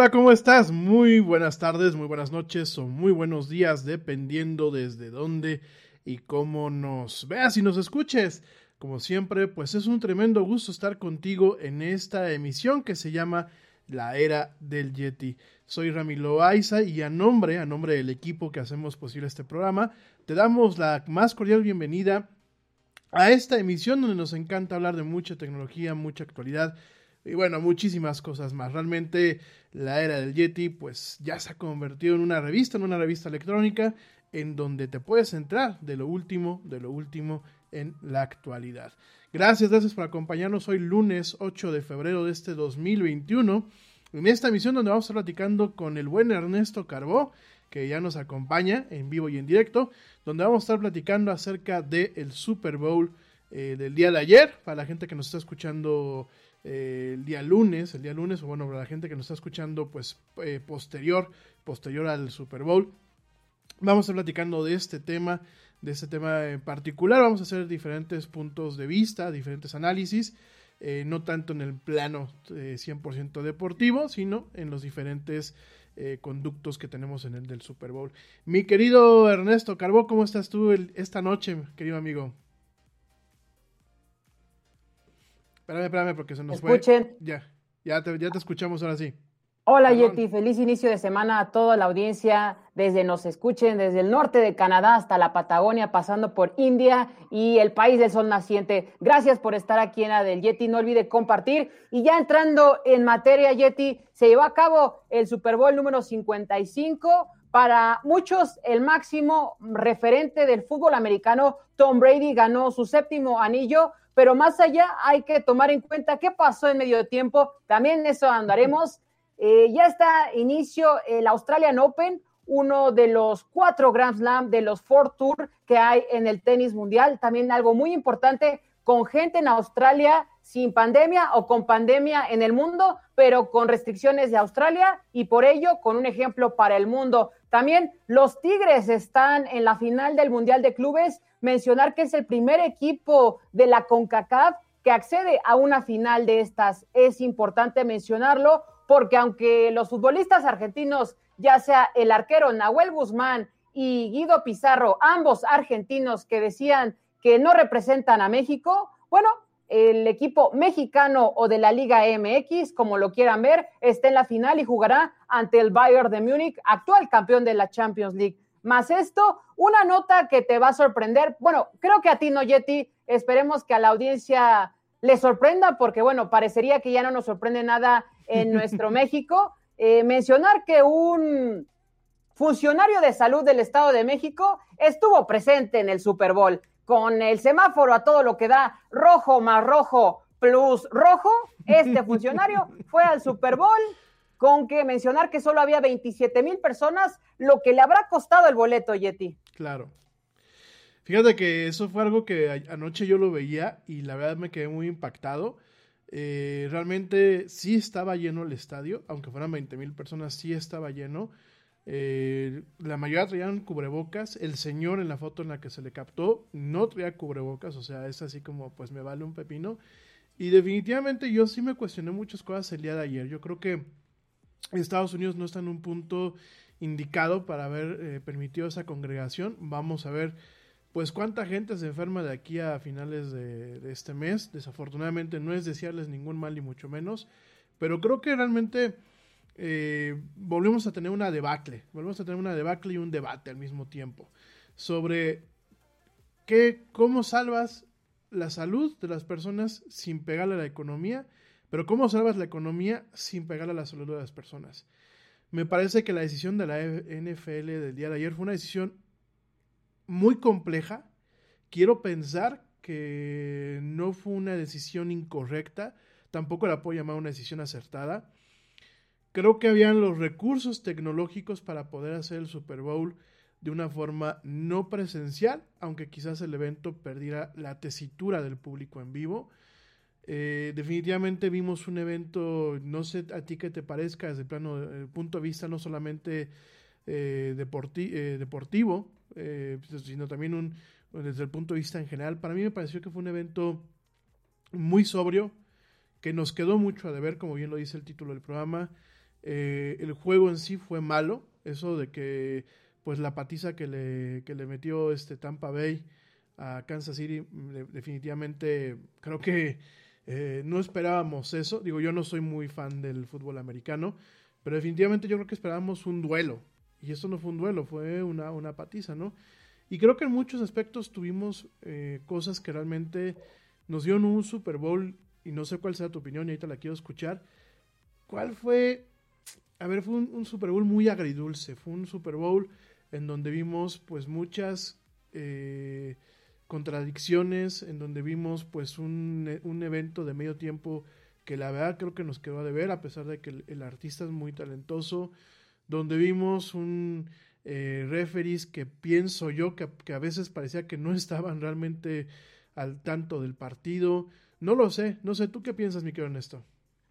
Hola, ¿cómo estás? Muy buenas tardes, muy buenas noches o muy buenos días, dependiendo desde dónde y cómo nos veas y nos escuches. Como siempre, pues es un tremendo gusto estar contigo en esta emisión que se llama La Era del Yeti. Soy Ramiro Aiza y a nombre, a nombre del equipo que hacemos posible este programa, te damos la más cordial bienvenida a esta emisión donde nos encanta hablar de mucha tecnología, mucha actualidad y bueno, muchísimas cosas más. Realmente la era del Yeti pues ya se ha convertido en una revista, en una revista electrónica en donde te puedes entrar de lo último, de lo último en la actualidad. Gracias, gracias por acompañarnos hoy lunes 8 de febrero de este 2021 en esta emisión donde vamos a estar platicando con el buen Ernesto Carbó que ya nos acompaña en vivo y en directo, donde vamos a estar platicando acerca del Super Bowl eh, del día de ayer, para la gente que nos está escuchando eh, el día lunes, el día lunes, o bueno, para la gente que nos está escuchando, pues eh, posterior, posterior al Super Bowl. Vamos a estar platicando de este tema, de este tema en particular. Vamos a hacer diferentes puntos de vista, diferentes análisis, eh, no tanto en el plano 100% deportivo, sino en los diferentes conductos que tenemos en el del Super Bowl. Mi querido Ernesto Carbó, ¿cómo estás tú esta noche, querido amigo? Espérame, espérame, porque se nos Escuchen. fue. Ya, ya te, ya te escuchamos ahora sí. Hola Yeti, feliz inicio de semana a toda la audiencia, desde nos escuchen, desde el norte de Canadá hasta la Patagonia, pasando por India y el país del sol naciente. Gracias por estar aquí en la del Yeti, no olvide compartir. Y ya entrando en materia, Yeti, se llevó a cabo el Super Bowl número 55. Para muchos, el máximo referente del fútbol americano, Tom Brady ganó su séptimo anillo, pero más allá hay que tomar en cuenta qué pasó en medio tiempo, también eso andaremos. Eh, ya está inicio el Australian Open, uno de los cuatro Grand Slam de los Four Tour que hay en el tenis mundial. También algo muy importante, con gente en Australia sin pandemia o con pandemia en el mundo, pero con restricciones de Australia y por ello con un ejemplo para el mundo. También los Tigres están en la final del Mundial de Clubes mencionar que es el primer equipo de la CONCACAF que accede a una final de estas. Es importante mencionarlo porque aunque los futbolistas argentinos, ya sea el arquero Nahuel Guzmán y Guido Pizarro, ambos argentinos que decían que no representan a México, bueno, el equipo mexicano o de la Liga MX, como lo quieran ver, está en la final y jugará ante el Bayern de Múnich, actual campeón de la Champions League. Más esto, una nota que te va a sorprender. Bueno, creo que a ti no, Yeti. Esperemos que a la audiencia le sorprenda, porque bueno, parecería que ya no nos sorprende nada en nuestro México. Eh, mencionar que un funcionario de salud del Estado de México estuvo presente en el Super Bowl con el semáforo a todo lo que da rojo más rojo plus rojo. Este funcionario fue al Super Bowl con que mencionar que solo había 27 mil personas, lo que le habrá costado el boleto, Yeti. Claro. Fíjate que eso fue algo que anoche yo lo veía y la verdad me quedé muy impactado. Eh, realmente sí estaba lleno el estadio, aunque fueran 20 mil personas, sí estaba lleno. Eh, la mayoría traían cubrebocas. El señor en la foto en la que se le captó no traía cubrebocas, o sea, es así como pues me vale un pepino. Y definitivamente yo sí me cuestioné muchas cosas el día de ayer. Yo creo que Estados Unidos no está en un punto indicado para haber eh, permitido esa congregación. Vamos a ver pues cuánta gente se enferma de aquí a finales de, este mes. Desafortunadamente no es desearles ningún mal ni mucho menos, pero creo que realmente eh, volvemos a tener una debacle, volvemos a tener una debacle y un debate al mismo tiempo sobre cómo salvas la salud de las personas sin pegarle a la economía pero ¿cómo salvas la economía sin pegar a la salud de las personas? Me parece que la decisión de la NFL del día de ayer fue una decisión muy compleja. Quiero pensar que no fue una decisión incorrecta, tampoco la puedo llamar una decisión acertada. Creo que habían los recursos tecnológicos para poder hacer el Super Bowl de una forma no presencial, aunque quizás el evento perdiera la tesitura del público en vivo. Eh, definitivamente vimos un evento, no sé a ti qué te parezca desde el plano, el punto de vista no solamente eh, eh, deportivo, sino también un, desde el punto de vista en general. Para mí me pareció que fue un evento muy sobrio, que nos quedó mucho a deber, como bien lo dice el título del programa. Eh, el juego en sí fue malo. Eso de que, pues la patiza que le, que le metió este Tampa Bay a Kansas City, mm, definitivamente creo que eh, no esperábamos eso. Digo, yo no soy muy fan del fútbol americano, pero definitivamente yo creo que esperábamos un duelo. Y esto no fue un duelo, fue una, una patiza, ¿no? Y creo que en muchos aspectos tuvimos eh, cosas que realmente nos dieron un Super Bowl, y no sé cuál sea tu opinión, y ahorita la quiero escuchar. ¿Cuál fue? A ver, fue un, Super Bowl muy agridulce, fue un Super Bowl en donde vimos pues muchas eh, contradicciones, en donde vimos pues un, un, evento de medio tiempo que la verdad creo que nos quedó a deber, a pesar de que el, artista es muy talentoso, donde vimos un eh, que pienso yo que, a veces parecía que no estaban realmente al tanto del partido. No lo sé, no sé, ¿tú qué piensas, mi querido Ernesto?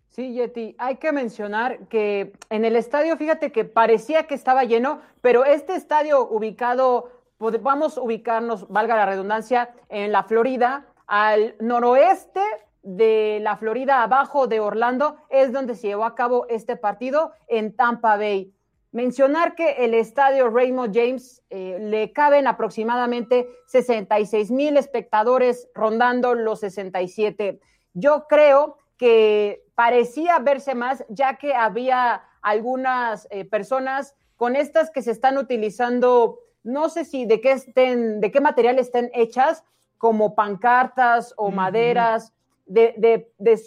Sí, Yeti, hay que mencionar que en el estadio, fíjate que parecía que estaba lleno, pero este estadio ubicado, vamos a ubicarnos, valga la redundancia, en la Florida, al noroeste de la Florida, abajo de Orlando, es donde se llevó a cabo este partido en Tampa Bay. Mencionar que el estadio Raymond James eh, le caben aproximadamente 66 mil espectadores rondando los 67. Yo creo que parecía verse más ya que había algunas eh, personas con estas que se están utilizando, no sé si de qué estén, de qué material estén hechas, como pancartas o maderas de, de, de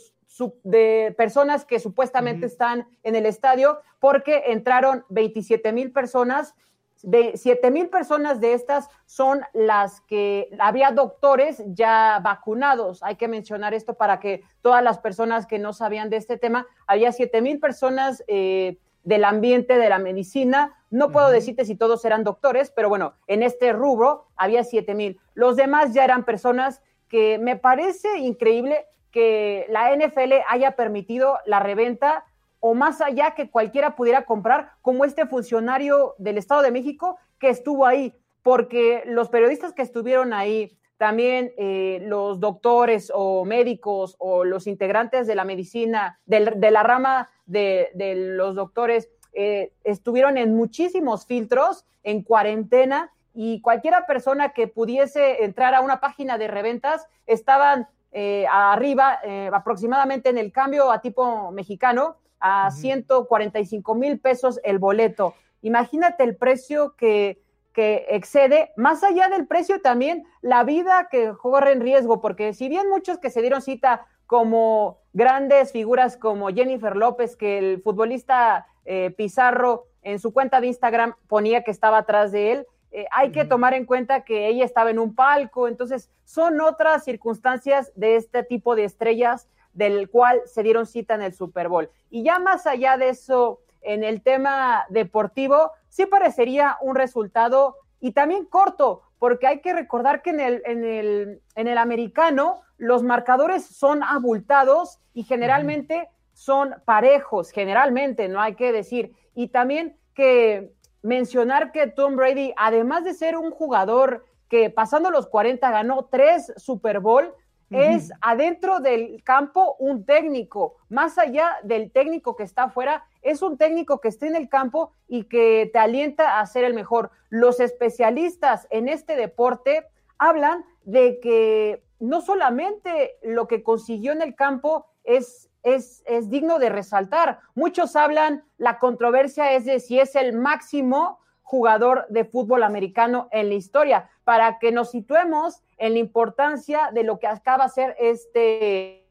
de personas que supuestamente están en el estadio, porque entraron 27 mil personas. De 7 mil personas de estas son las que había doctores ya vacunados. Hay que mencionar esto para que todas las personas que no sabían de este tema, había 7 mil personas eh, del ambiente de la medicina. No puedo decirte si todos eran doctores, pero bueno, en este rubro había 7 mil. Los demás ya eran personas que me parece increíble que la NFL haya permitido la reventa o más allá que cualquiera pudiera comprar, como este funcionario del Estado de México que estuvo ahí, porque los periodistas que estuvieron ahí, también eh, los doctores o médicos o los integrantes de la medicina, de, la rama de, los doctores, eh, estuvieron en muchísimos filtros, en cuarentena, y cualquiera persona que pudiese entrar a una página de reventas estaban eh, arriba, aproximadamente en el cambio a tipo mexicano, a 145 mil pesos el boleto. Imagínate el precio que, que excede, más allá del precio también, la vida que corre en riesgo, porque si bien muchos que se dieron cita como grandes figuras como Jennifer López, que el futbolista eh, Pizarro en su cuenta de Instagram ponía que estaba atrás de él, eh, hay que tomar en cuenta que ella estaba en un palco, entonces son otras circunstancias de este tipo de estrellas del cual se dieron cita en el Super Bowl. Y ya más allá de eso, en el tema deportivo, sí parecería un resultado y también corto, porque hay que recordar que en el, en el, en el americano los marcadores son abultados y generalmente son parejos, generalmente, no hay que decir. Y también que mencionar que Tom Brady, además de ser un jugador que pasando los 40 ganó tres Super Bowl, es adentro del campo un técnico, más allá del técnico que está afuera, es un técnico que está en el campo y que te alienta a ser el mejor. Los especialistas en este deporte hablan de que no solamente lo que consiguió en el campo es es, digno de resaltar. Muchos hablan, la controversia es de si es el máximo jugador de fútbol americano en la historia, para que nos situemos en la importancia de lo que acaba de ser este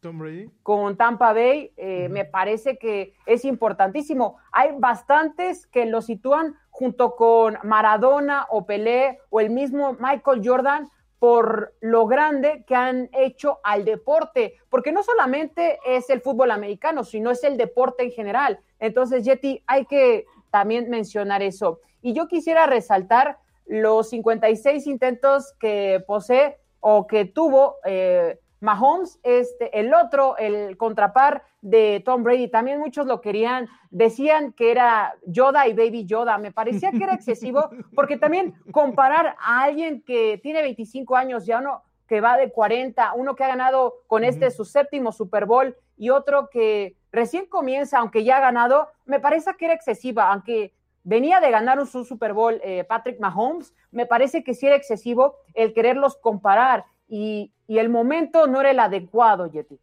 Tom Brady. Con Tampa Bay, eh, me parece que es importantísimo. Hay bastantes que lo sitúan junto con Maradona o Pelé o el mismo Michael Jordan por lo grande que han hecho al deporte, porque no solamente es el fútbol americano, sino es el deporte en general. Entonces, Yeti, hay que también mencionar eso. Y yo quisiera resaltar los 56 intentos que posee o que tuvo eh, Mahomes, este, el otro, el contrapar de Tom Brady, también muchos lo querían, decían que era Yoda y Baby Yoda, me parecía que era excesivo, porque también comparar a alguien que tiene 25 años ya uno que va de 40, uno que ha ganado con este su séptimo Super Bowl y otro que recién comienza, aunque ya ha ganado, me parece que era excesiva, aunque venía de ganar un Super Bowl eh, Patrick Mahomes, me parece que sí era excesivo el quererlos comparar y, el momento no era el adecuado, Yeti.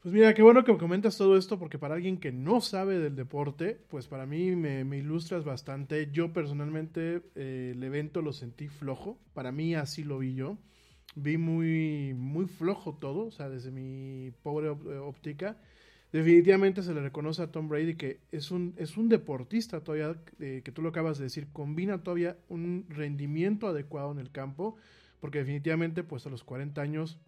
Pues mira, qué bueno que me comentas todo esto, porque para alguien que no sabe del deporte, pues para mí me, ilustras bastante. Yo personalmente eh, el evento lo sentí flojo, para mí así lo vi yo. Vi muy, muy flojo todo, o sea, desde mi pobre eh, óptica. Definitivamente se le reconoce a Tom Brady que es un, es un deportista todavía, eh, que tú lo acabas de decir, combina todavía un rendimiento adecuado en el campo, porque definitivamente pues a los 40 años,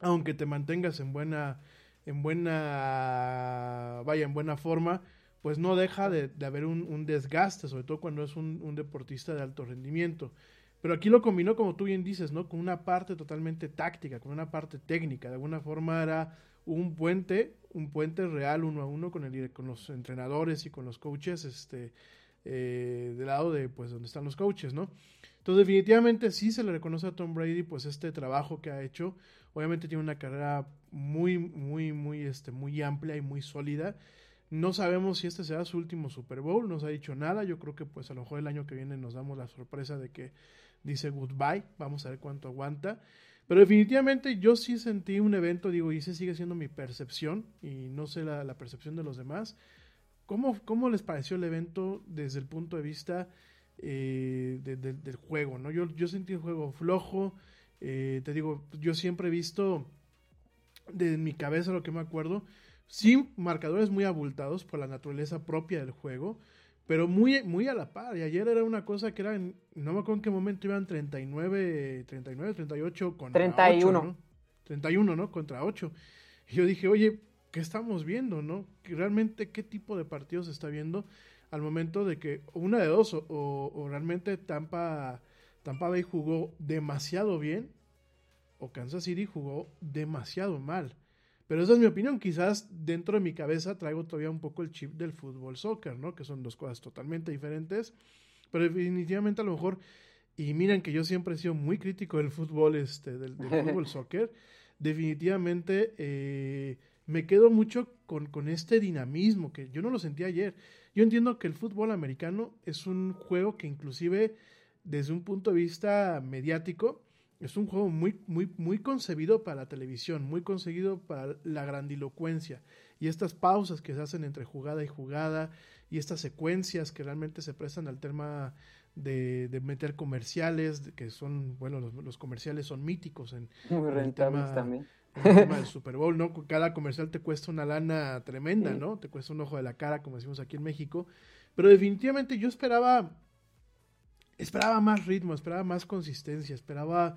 aunque te mantengas en buena en buena, vaya, en buena forma, pues no deja de, haber un, desgaste, sobre todo cuando es un, deportista de alto rendimiento. Pero aquí lo combinó, como tú bien dices, ¿no? Con una parte totalmente táctica, con una parte técnica. De alguna forma era un puente, un puente real uno a uno con, el, con los entrenadores y con los coaches, este, eh, del lado de, pues, donde están los coaches, ¿no? Entonces, definitivamente sí se le reconoce a Tom Brady, pues, este trabajo que ha hecho. Obviamente tiene una carrera muy, muy, muy, este, muy amplia y muy sólida. No sabemos si este será su último Super Bowl, no se ha dicho nada. Yo creo que pues a lo mejor el año que viene nos damos la sorpresa de que dice goodbye. Vamos a ver cuánto aguanta. Pero definitivamente yo sí sentí un evento, digo, y ese sigue siendo mi percepción, y no sé la, percepción de los demás. ¿Cómo, ¿Cómo, les pareció el evento desde el punto de vista eh, del juego? ¿no? Yo, yo sentí el juego flojo. Eh, te digo, yo siempre he visto de mi cabeza lo que me acuerdo, sí marcadores muy abultados por la naturaleza propia del juego, pero muy, muy a la par. Y ayer era una cosa que era, no me acuerdo en qué momento iban 39, 39, 38 contra 31. 8, ¿no? 31, ¿no? Contra 8. Y yo dije, oye, ¿qué estamos viendo, no? ¿Realmente qué tipo de partidos se está viendo al momento de que una de dos, o, o realmente Tampa, Tampa Bay jugó demasiado bien o Kansas City jugó demasiado mal. Pero esa es mi opinión. Quizás dentro de mi cabeza traigo todavía un poco el chip del fútbol soccer, ¿no? Que son dos cosas totalmente diferentes. Pero definitivamente a lo mejor, y miren que yo siempre he sido muy crítico del fútbol, este, del, fútbol soccer. Definitivamente eh, me quedo mucho con, con este dinamismo que yo no lo sentí ayer. Yo entiendo que el fútbol americano es un juego que inclusive desde un punto de vista mediático, es un juego muy, muy, muy concebido para la televisión, muy concebido para la grandilocuencia. Y estas pausas que se hacen entre jugada y jugada, y estas secuencias que realmente se prestan al tema de, meter comerciales, que son, bueno, los, comerciales son míticos en, muy rentables también. En el tema del Super Bowl, ¿no? Cada comercial te cuesta una lana tremenda, ¿no? Te cuesta un ojo de la cara, como decimos aquí en México. Pero definitivamente yo esperaba esperaba más ritmo, esperaba más consistencia, esperaba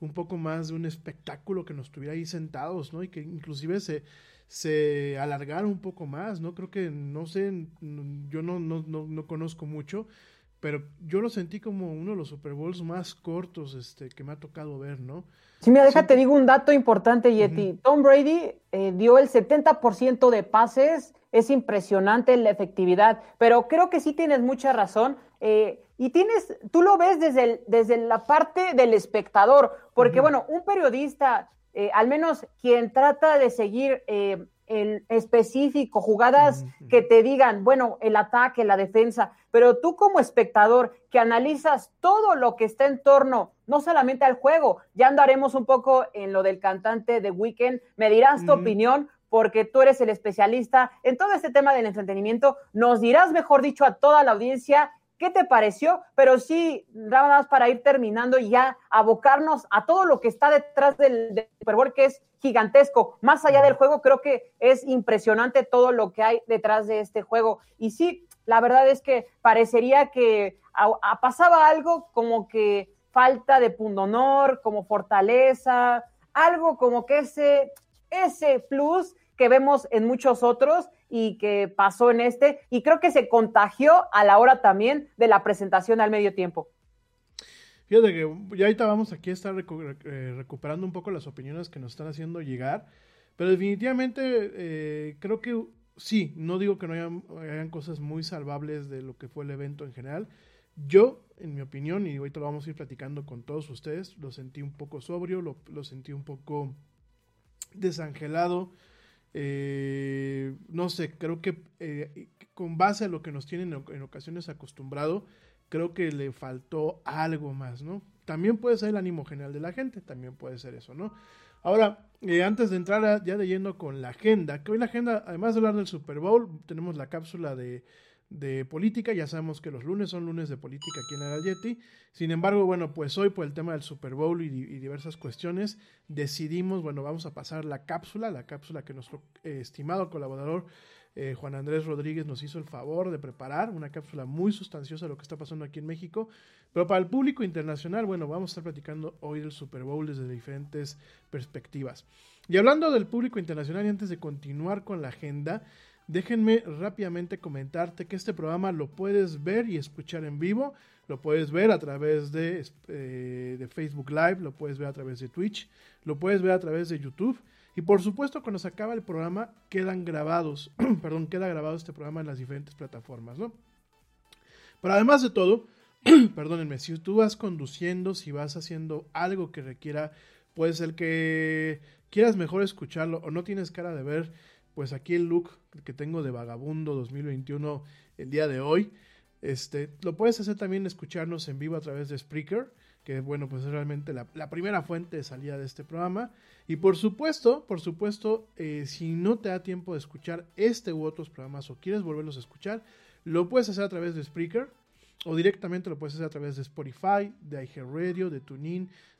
un poco más de un espectáculo que nos tuviera ahí sentados, ¿no? Y que inclusive se, se alargara un poco más, ¿no? Creo que, no sé, yo no, no, no, no conozco mucho, pero yo lo sentí como uno de los Super Bowls más cortos este, que me ha tocado ver, ¿no? Sí, mira, déjate, digo un dato importante, Yeti. Tom Brady eh, dio el 70% de pases, es impresionante la efectividad, pero creo que sí tienes mucha razón. Eh, y tienes, tú lo ves desde, desde la parte del espectador, porque bueno, un periodista, eh, al menos quien trata de seguir en específico jugadas que te digan, bueno, el ataque, la defensa, pero tú como espectador que analizas todo lo que está en torno, no solamente al juego, ya andaremos un poco en lo del cantante de Weekend, me dirás tu opinión, porque tú eres el especialista en todo este tema del entretenimiento, nos dirás, mejor dicho, a toda la audiencia ¿Qué te pareció? Pero sí, nada más para ir terminando y ya abocarnos a todo lo que está detrás del, Super Bowl, que es gigantesco. Más allá del juego, creo que es impresionante todo lo que hay detrás de este juego. Y sí, la verdad es que parecería que pasaba algo como que falta de pundonor, como fortaleza, algo como que ese, ese plus que vemos en muchos otros y que pasó en este, y creo que se contagió a la hora también de la presentación al medio tiempo. Fíjate que ya ahorita vamos aquí a estar eh, recuperando un poco las opiniones que nos están haciendo llegar, pero definitivamente eh, creo que sí, no digo que no hayan, cosas muy salvables de lo que fue el evento en general. Yo, en mi opinión, y ahorita lo vamos a ir platicando con todos ustedes, lo sentí un poco sobrio, lo, lo sentí un poco desangelado, Eh, no sé, creo que eh, con base a lo que nos tienen en, ocasiones acostumbrado, creo que le faltó algo más, ¿no? También puede ser el ánimo general de la gente, también puede ser eso, ¿no? Ahora, eh, antes de entrar ya de yendo con la agenda, que hoy la agenda, además de hablar del Super Bowl, tenemos la cápsula de, de política, ya sabemos que los lunes son lunes de política aquí en la sin embargo, bueno, pues hoy por el tema del Super Bowl y, y diversas cuestiones, decidimos, bueno, vamos a pasar la cápsula, la cápsula que nuestro eh, estimado colaborador eh, Juan Andrés Rodríguez nos hizo el favor de preparar, una cápsula muy sustanciosa de lo que está pasando aquí en México, pero para el público internacional, bueno, vamos a estar platicando hoy del Super Bowl desde diferentes perspectivas. Y hablando del público internacional, y antes de continuar con la agenda, déjenme rápidamente comentarte que este programa lo puedes ver y escuchar en vivo, lo puedes ver a través de, eh, de Facebook Live, lo puedes ver a través de Twitch, lo puedes ver a través de YouTube. Y por supuesto, cuando se acaba el programa, quedan grabados, perdón, queda grabado este programa en las diferentes plataformas, ¿no? Pero además de todo, perdónenme, si tú vas conduciendo, si vas haciendo algo que requiera, puede ser que quieras mejor escucharlo o no tienes cara de ver, pues aquí el look que tengo de Vagabundo 2021 el día de hoy, este, lo puedes hacer también escucharnos en vivo a través de Spreaker, que bueno, pues es realmente la, primera fuente de salida de este programa. Y por supuesto, por supuesto, eh, si no te da tiempo de escuchar este u otros programas o quieres volverlos a escuchar, lo puedes hacer a través de Spreaker o directamente lo puedes hacer a través de Spotify, de iHeartRadio, de TuneIn,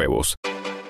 huevos.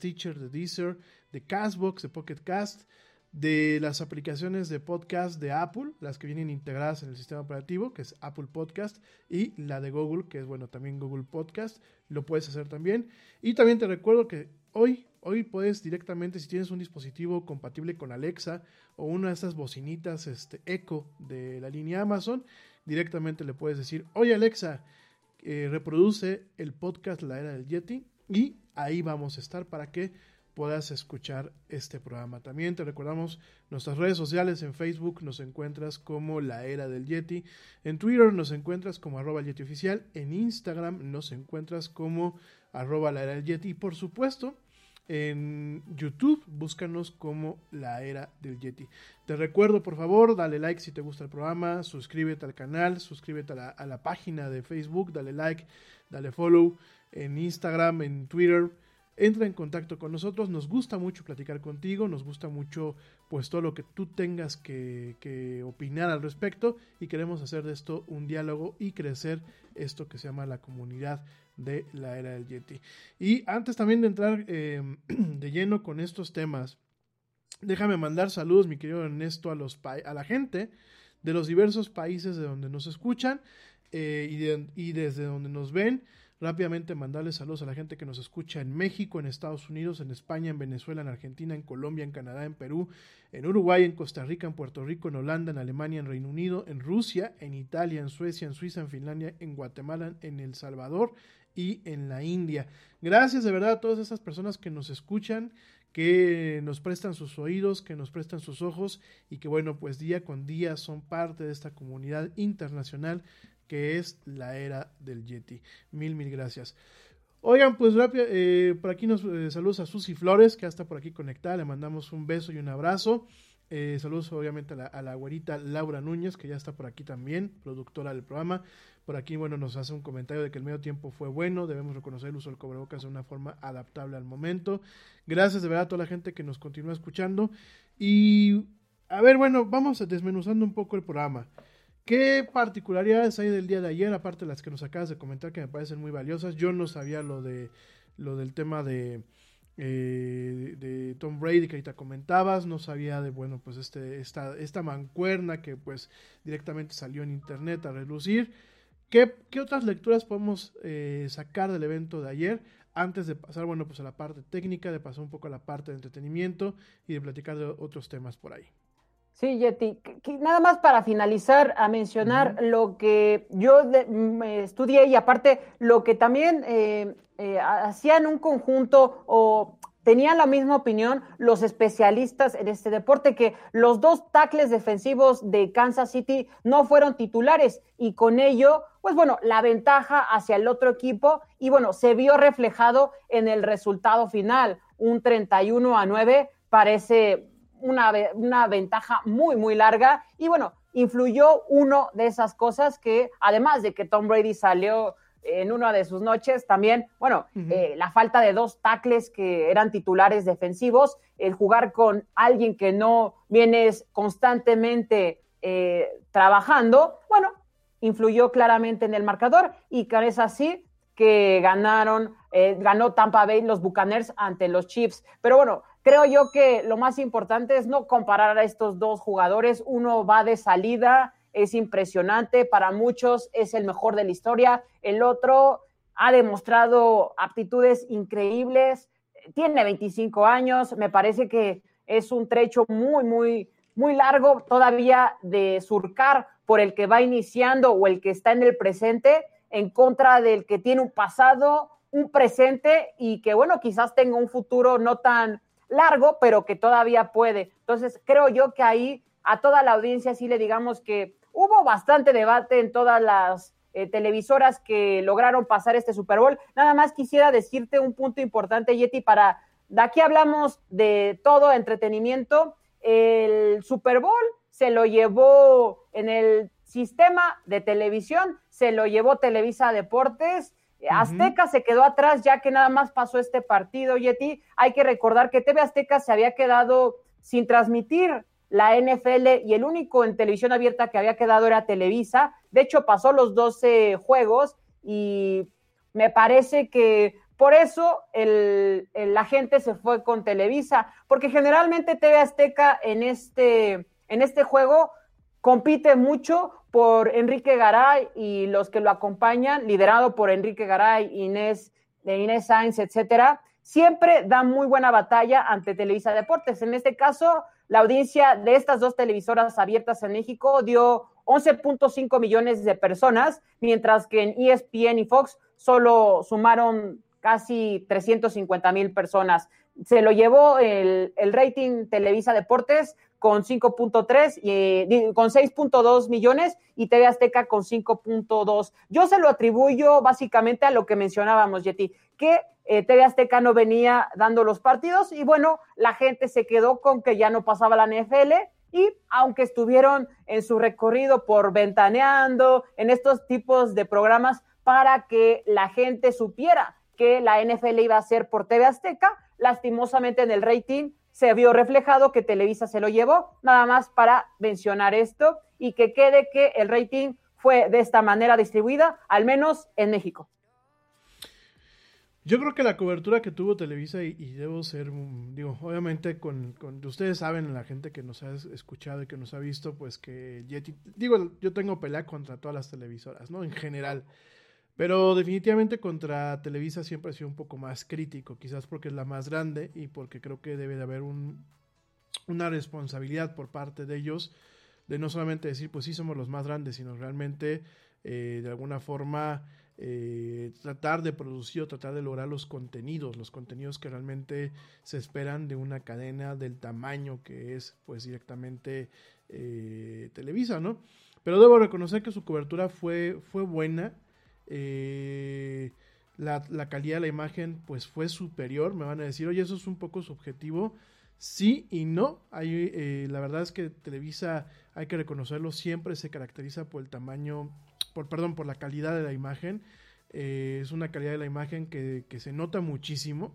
Teacher, de Deezer, de Castbox, de Pocket Cast, de las aplicaciones de podcast de Apple, las que vienen integradas en el sistema operativo, que es Apple Podcast, y la de Google, que es bueno, también Google Podcast, lo puedes hacer también. Y también te recuerdo que hoy, hoy puedes directamente, si tienes un dispositivo compatible con Alexa o una de estas bocinitas este, Echo de la línea Amazon, directamente le puedes decir, oye Alexa, eh, reproduce el podcast La Era del Yeti y ahí vamos a estar para que puedas escuchar este programa. También te recordamos nuestras redes sociales. En Facebook nos encuentras como La Era del Yeti, en Twitter nos encuentras como arroba Yeti Oficial, en Instagram nos encuentras como arroba La Era del Yeti. Y por supuesto en YouTube búscanos como La Era del Yeti. Te recuerdo por favor, dale like si te gusta el programa, suscríbete al canal, suscríbete a la, a la página de Facebook, dale like, dale follow en Instagram, en Twitter entra en contacto con nosotros. Nos gusta mucho platicar contigo, nos gusta mucho pues todo lo que tú tengas que, que, opinar al respecto y queremos hacer de esto un diálogo y crecer esto que se llama la comunidad de la era del Yeti. Y antes también de entrar eh, de lleno con estos temas, déjame mandar saludos, mi querido Ernesto, a, los a la gente de los diversos países de donde nos escuchan eh, y desde donde nos ven rápidamente mandarles saludos a la gente que nos escucha en México, en Estados Unidos, en España, en Venezuela, en Argentina, en Colombia, en Canadá, en Perú, en Uruguay, en Costa Rica, en Puerto Rico, en Holanda, en Alemania, en Reino Unido, en Rusia, en Italia, en Suecia, en Suiza, en Finlandia, en Guatemala, en El Salvador y en la India. Gracias de verdad a todas esas personas que nos escuchan, que nos prestan sus oídos, que nos prestan sus ojos y que bueno, pues día con día son parte de esta comunidad internacional que es la era del Yeti. Mil, mil gracias. Oigan, pues rápido, eh, por aquí nos eh, saludos a Susy Flores, que está por aquí conectada, le mandamos un beso y un abrazo. Eh, saludos obviamente a la, a la güerita Laura Núñez, que ya está por aquí también, productora del programa. Por aquí, bueno, nos hace un comentario de que el medio tiempo fue bueno, debemos reconocer el uso del cobrebocas de una forma adaptable al momento. Gracias de verdad a toda la gente que nos continúa escuchando. Y a ver, bueno, vamos desmenuzando un poco el programa. ¿Qué particularidades hay del día de ayer, aparte de las que nos acabas de comentar, que me parecen muy valiosas? Yo no sabía lo de lo del tema de, eh, de Tom Brady que ahorita comentabas, no sabía de, bueno, pues este, esta, esta mancuerna que pues directamente salió en internet a relucir. ¿Qué, qué otras lecturas podemos eh, sacar del evento de ayer? Antes de pasar, bueno, pues a la parte técnica, de pasar un poco a la parte de entretenimiento y de platicar de otros temas por ahí. Sí, Yeti. Nada más para finalizar, a mencionar lo que yo estudié y aparte lo que también eh, eh, hacían un conjunto o tenían la misma opinión los especialistas en este deporte, que los dos tackles defensivos de Kansas City no fueron titulares y con ello, pues bueno, la ventaja hacia el otro equipo y bueno, se vio reflejado en el resultado final, un 31 a 9 parece una, una ventaja muy, muy larga. Y bueno, influyó uno de esas cosas que además de que Tom Brady salió en una de sus noches también, bueno, eh, la falta de dos tackles que eran titulares defensivos, el jugar con alguien que no vienes constantemente eh, trabajando, bueno, influyó claramente en el marcador. Y que es así que ganaron, eh, ganó Tampa Bay los Buccaneers ante los Chiefs. Pero bueno, creo yo que lo más importante es no comparar a estos dos jugadores. Uno va de salida, es impresionante, para muchos es el mejor de la historia, el otro ha demostrado aptitudes increíbles, tiene 25 años, me parece que es un trecho muy, muy, muy largo todavía de surcar por el que va iniciando o el que está en el presente en contra del que tiene un pasado, un presente y que, bueno, quizás tenga un futuro no tan largo, pero que todavía puede. Entonces, creo yo que ahí a toda la audiencia sí le digamos que Hubo bastante debate en todas las eh, televisoras que lograron pasar este Super Bowl. Nada más quisiera decirte un punto importante, Yeti, para de aquí hablamos de todo entretenimiento. El Super Bowl se lo llevó en el sistema de televisión, se lo llevó Televisa Deportes. Azteca se quedó atrás ya que nada más pasó este partido, Yeti. Hay que recordar que TV Azteca se había quedado sin transmitir la NFL y el único en televisión abierta que había quedado era Televisa. De hecho, pasó los 12 juegos y me parece que por eso el, la gente se fue con Televisa, porque generalmente TV Azteca en este, en este juego compite mucho por Enrique Garay y los que lo acompañan, liderado por Enrique Garay, Inés, Inés Sainz, etcétera, siempre da muy buena batalla ante Televisa Deportes. En este caso, la audiencia de estas dos televisoras abiertas en México dio 11.5 millones de personas, mientras que en ESPN y Fox solo sumaron casi 350 mil personas. Se lo llevó el, rating Televisa Deportes con 5.3 y con 6.2 millones y TV Azteca con 5.2. Yo se lo atribuyo básicamente a lo que mencionábamos, Yeti, que eh, TV Azteca no venía dando los partidos y bueno, la gente se quedó con que ya no pasaba la NFL y aunque estuvieron en su recorrido por ventaneando en estos tipos de programas para que la gente supiera que la NFL iba a ser por TV Azteca, lastimosamente en el rating se vio reflejado que Televisa se lo llevó, nada más para mencionar esto y que quede que el rating fue de esta manera distribuida, al menos en México. Yo creo que la cobertura que tuvo Televisa, y, debo ser, digo, obviamente con, ustedes saben, la gente que nos ha escuchado y que nos ha visto, pues que digo, yo tengo pelea contra todas las televisoras, ¿no? En general. Pero definitivamente contra Televisa siempre ha sido un poco más crítico, quizás porque es la más grande y porque creo que debe de haber un, una responsabilidad por parte de ellos de no solamente decir, pues sí somos los más grandes, sino realmente eh, de alguna forma eh, tratar de producir o tratar de lograr los contenidos, los contenidos que realmente se esperan de una cadena del tamaño que es pues directamente eh, Televisa, ¿no? Pero debo reconocer que su cobertura fue, fue buena. Eh, la, calidad de la imagen pues fue superior. Me van a decir, oye, eso es un poco subjetivo. Sí y no. Hay, la verdad es que Televisa, hay que reconocerlo, siempre se caracteriza por el tamaño por, perdón, por la calidad de la imagen. Eh, es una calidad de la imagen que, se nota muchísimo.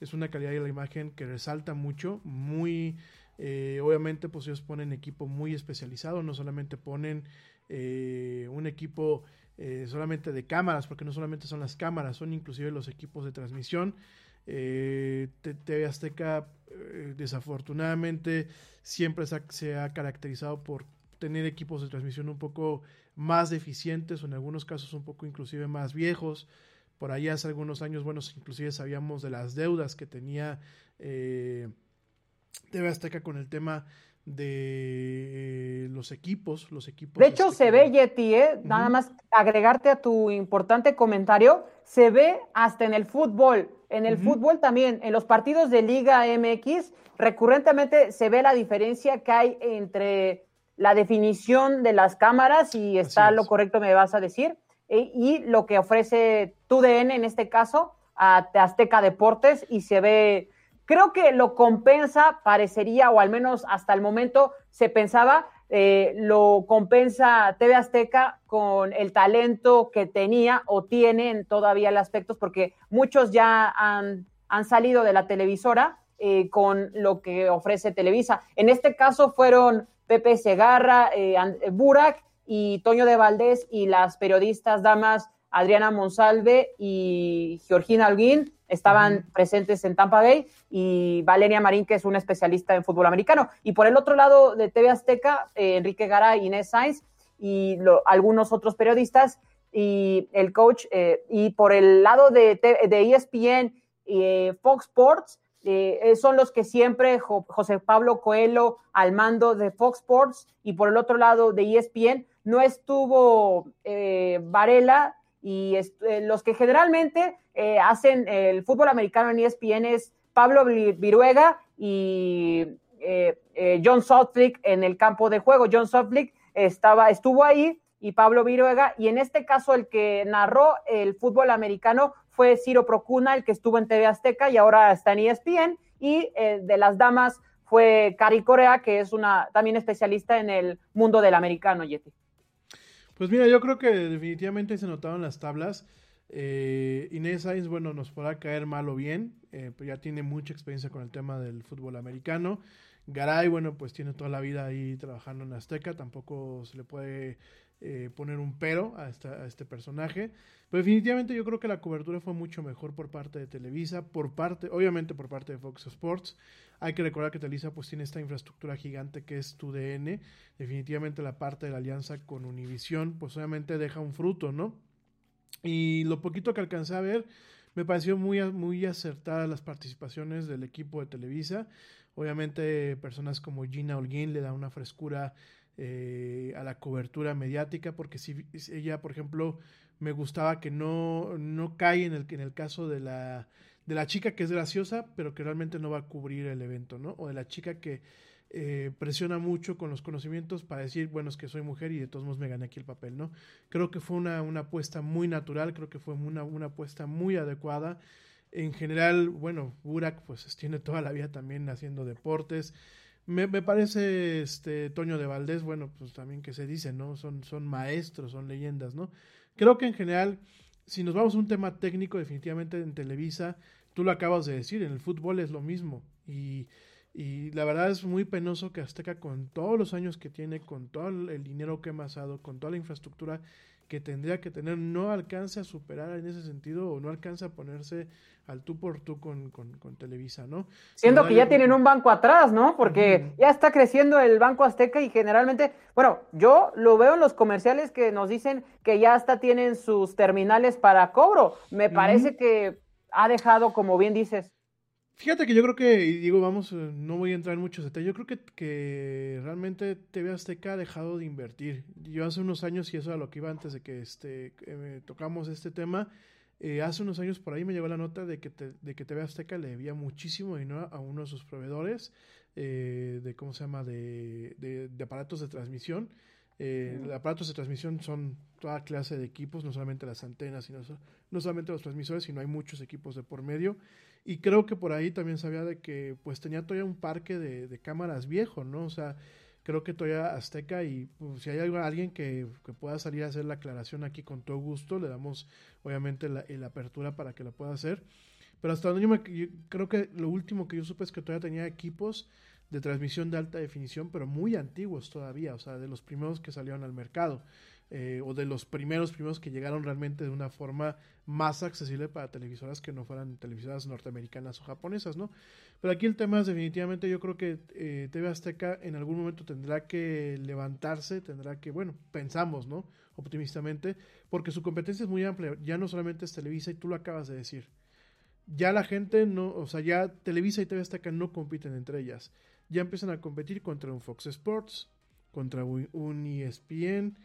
Es una calidad de la imagen que resalta mucho, muy, Eh, obviamente, pues ellos ponen equipo muy especializado, no solamente ponen eh, un equipo eh, solamente de cámaras, porque no solamente son las cámaras, son inclusive los equipos de transmisión. Eh, TV Azteca, eh, desafortunadamente, siempre se ha, se ha caracterizado por tener equipos de transmisión un poco más deficientes o en algunos casos un poco inclusive más viejos. Por ahí hace algunos años, bueno, inclusive sabíamos de las deudas que tenía eh, TV Azteca con el tema de eh, los equipos, los equipos. De hecho, este, se ve, Yeti, ¿eh? nada más agregarte a tu importante comentario, se ve hasta en el fútbol. En el fútbol también, en los partidos de Liga MX, recurrentemente se ve la diferencia que hay entre la definición de las cámaras, y está lo correcto, me vas a decir, e- y lo que ofrece TUDN en este caso a Azteca Deportes, y se ve creo que lo compensa, parecería, o al menos hasta el momento se pensaba, eh, lo compensa TV Azteca con el talento que tenía o tiene en todavía el aspectos, porque muchos ya han, salido de la televisora eh, con lo que ofrece Televisa. En este caso fueron Pepe Segarra, eh, Burak y Toño de Valdés y las periodistas damas Adriana Monsalve y Georgina Alguín estaban presentes en Tampa Bay y Valeria Marín, que es una especialista en fútbol americano. Y por el otro lado de TV Azteca, eh, Enrique Garay, Inés Sainz y lo- algunos otros periodistas y el coach. eh, y por el lado de, de ESPN y eh, Fox Sports, eh, eh, son los que siempre Jo- José Pablo Coelho al mando de Fox Sports y por el otro lado de ESPN no estuvo eh, Varela y eh, los que generalmente eh, hacen el fútbol americano en ESPN es Pablo Vi- Viruega y eh, eh, John Sotlick en el campo de juego. John Sotlick estaba, estuvo ahí y Pablo Viruega, y en este caso el que narró el fútbol americano fue Ciro Procuna, el que estuvo en TV Azteca y ahora está en ESPN, y eh, de las damas fue Cari Corea, que es una también especialista en el mundo del americano, Yeti. Pues mira, yo creo que definitivamente se notaron las tablas. Eh, Inés Sainz, bueno, nos podrá caer mal o bien, eh, pero ya tiene mucha experiencia con el tema del fútbol americano. Garay, bueno, pues tiene toda la vida ahí trabajando en Azteca, tampoco se le puede eh, poner un pero a, esta- a este personaje. Pero definitivamente yo creo que la cobertura fue mucho mejor por parte de Televisa, por parte, obviamente por parte de Fox Sports. Hay que recordar que Televisa pues tiene esta infraestructura gigante que es tu DN. Definitivamente la parte de la alianza con Univision pues obviamente deja un fruto, ¿no? Y lo poquito que alcancé a ver, me pareció muy, muy acertadas las participaciones del equipo de Televisa. Obviamente, personas como Gina Holguín le da una frescura eh, a la cobertura mediática, porque si ella, por ejemplo, me gustaba que no, no cae en el, en el caso de la, de la chica que es graciosa, pero que realmente no va a cubrir el evento, ¿no? O de la chica que eh, presiona mucho con los conocimientos para decir, bueno, es que soy mujer y de todos modos me gané aquí el papel, ¿no? Creo que fue una, una apuesta muy natural, creo que fue una, una apuesta muy adecuada. En general, bueno, Burak pues tiene toda la vida también haciendo deportes. Me, parece este Toño de Valdés, bueno, pues también que se dice, ¿no? Son, son maestros, son leyendas, ¿no? Creo que en general, si nos vamos a un tema técnico, definitivamente en Televisa, tú lo acabas de decir, en el fútbol es lo mismo. Y, y la verdad es muy penoso que Azteca, con todos los años que tiene, con todo el dinero que ha amasado, con toda la infraestructura que tendría que tener, no alcance a superar en ese sentido o no alcanza a ponerse al tú por tú con, con, con Televisa, ¿no? Siendo que ya tienen un banco atrás, ¿no? Porque ya está creciendo el Banco Azteca y generalmente, bueno, yo lo veo en los comerciales que nos dicen que ya hasta tienen sus terminales para cobro. Me parece que ha dejado, como bien dices, Fíjate que yo creo que, y digo, vamos, eh, no voy a entrar en muchos detalles, yo creo que, que realmente TV Azteca ha dejado de invertir. Yo hace unos años, y eso era lo que iba antes de que este, eh, tocamos este tema, eh, hace unos años por ahí me llegó la nota de que, te- de que TV Azteca le debía muchísimo dinero a uno de sus proveedores eh, de, ¿cómo se llama?, de, de- de aparatos de transmisión. Eh, aparatos de transmisión son toda clase de equipos, no solamente las antenas, sino no solamente los transmisores, sino hay muchos equipos de por medio. Y creo que por ahí también sabía de que pues tenía todavía un parque de, cámaras viejo, ¿no? O sea, creo que todavía Azteca y pues, si hay alguien que, pueda salir a hacer la aclaración aquí con todo gusto, le damos obviamente la, apertura para que la pueda hacer. Pero hasta donde yo, me, creo que lo último que yo supe es que todavía tenía equipos de transmisión de alta definición, pero muy antiguos todavía, o sea, de los primeros que salieron al mercado. Eh, o de los primeros primeros que llegaron realmente de una forma más accesible para televisoras que no fueran televisoras norteamericanas o japonesas, ¿no? Pero aquí el tema es definitivamente, yo creo que eh, TV Azteca en algún momento tendrá que levantarse, tendrá que, bueno, pensamos, ¿no? Optimistamente, porque su competencia es muy amplia, ya no solamente es Televisa y tú lo acabas de decir. Ya la gente no, o sea, ya Televisa y TV Azteca no compiten entre ellas. Ya empiezan a competir contra un Fox Sports, contra un ESPN,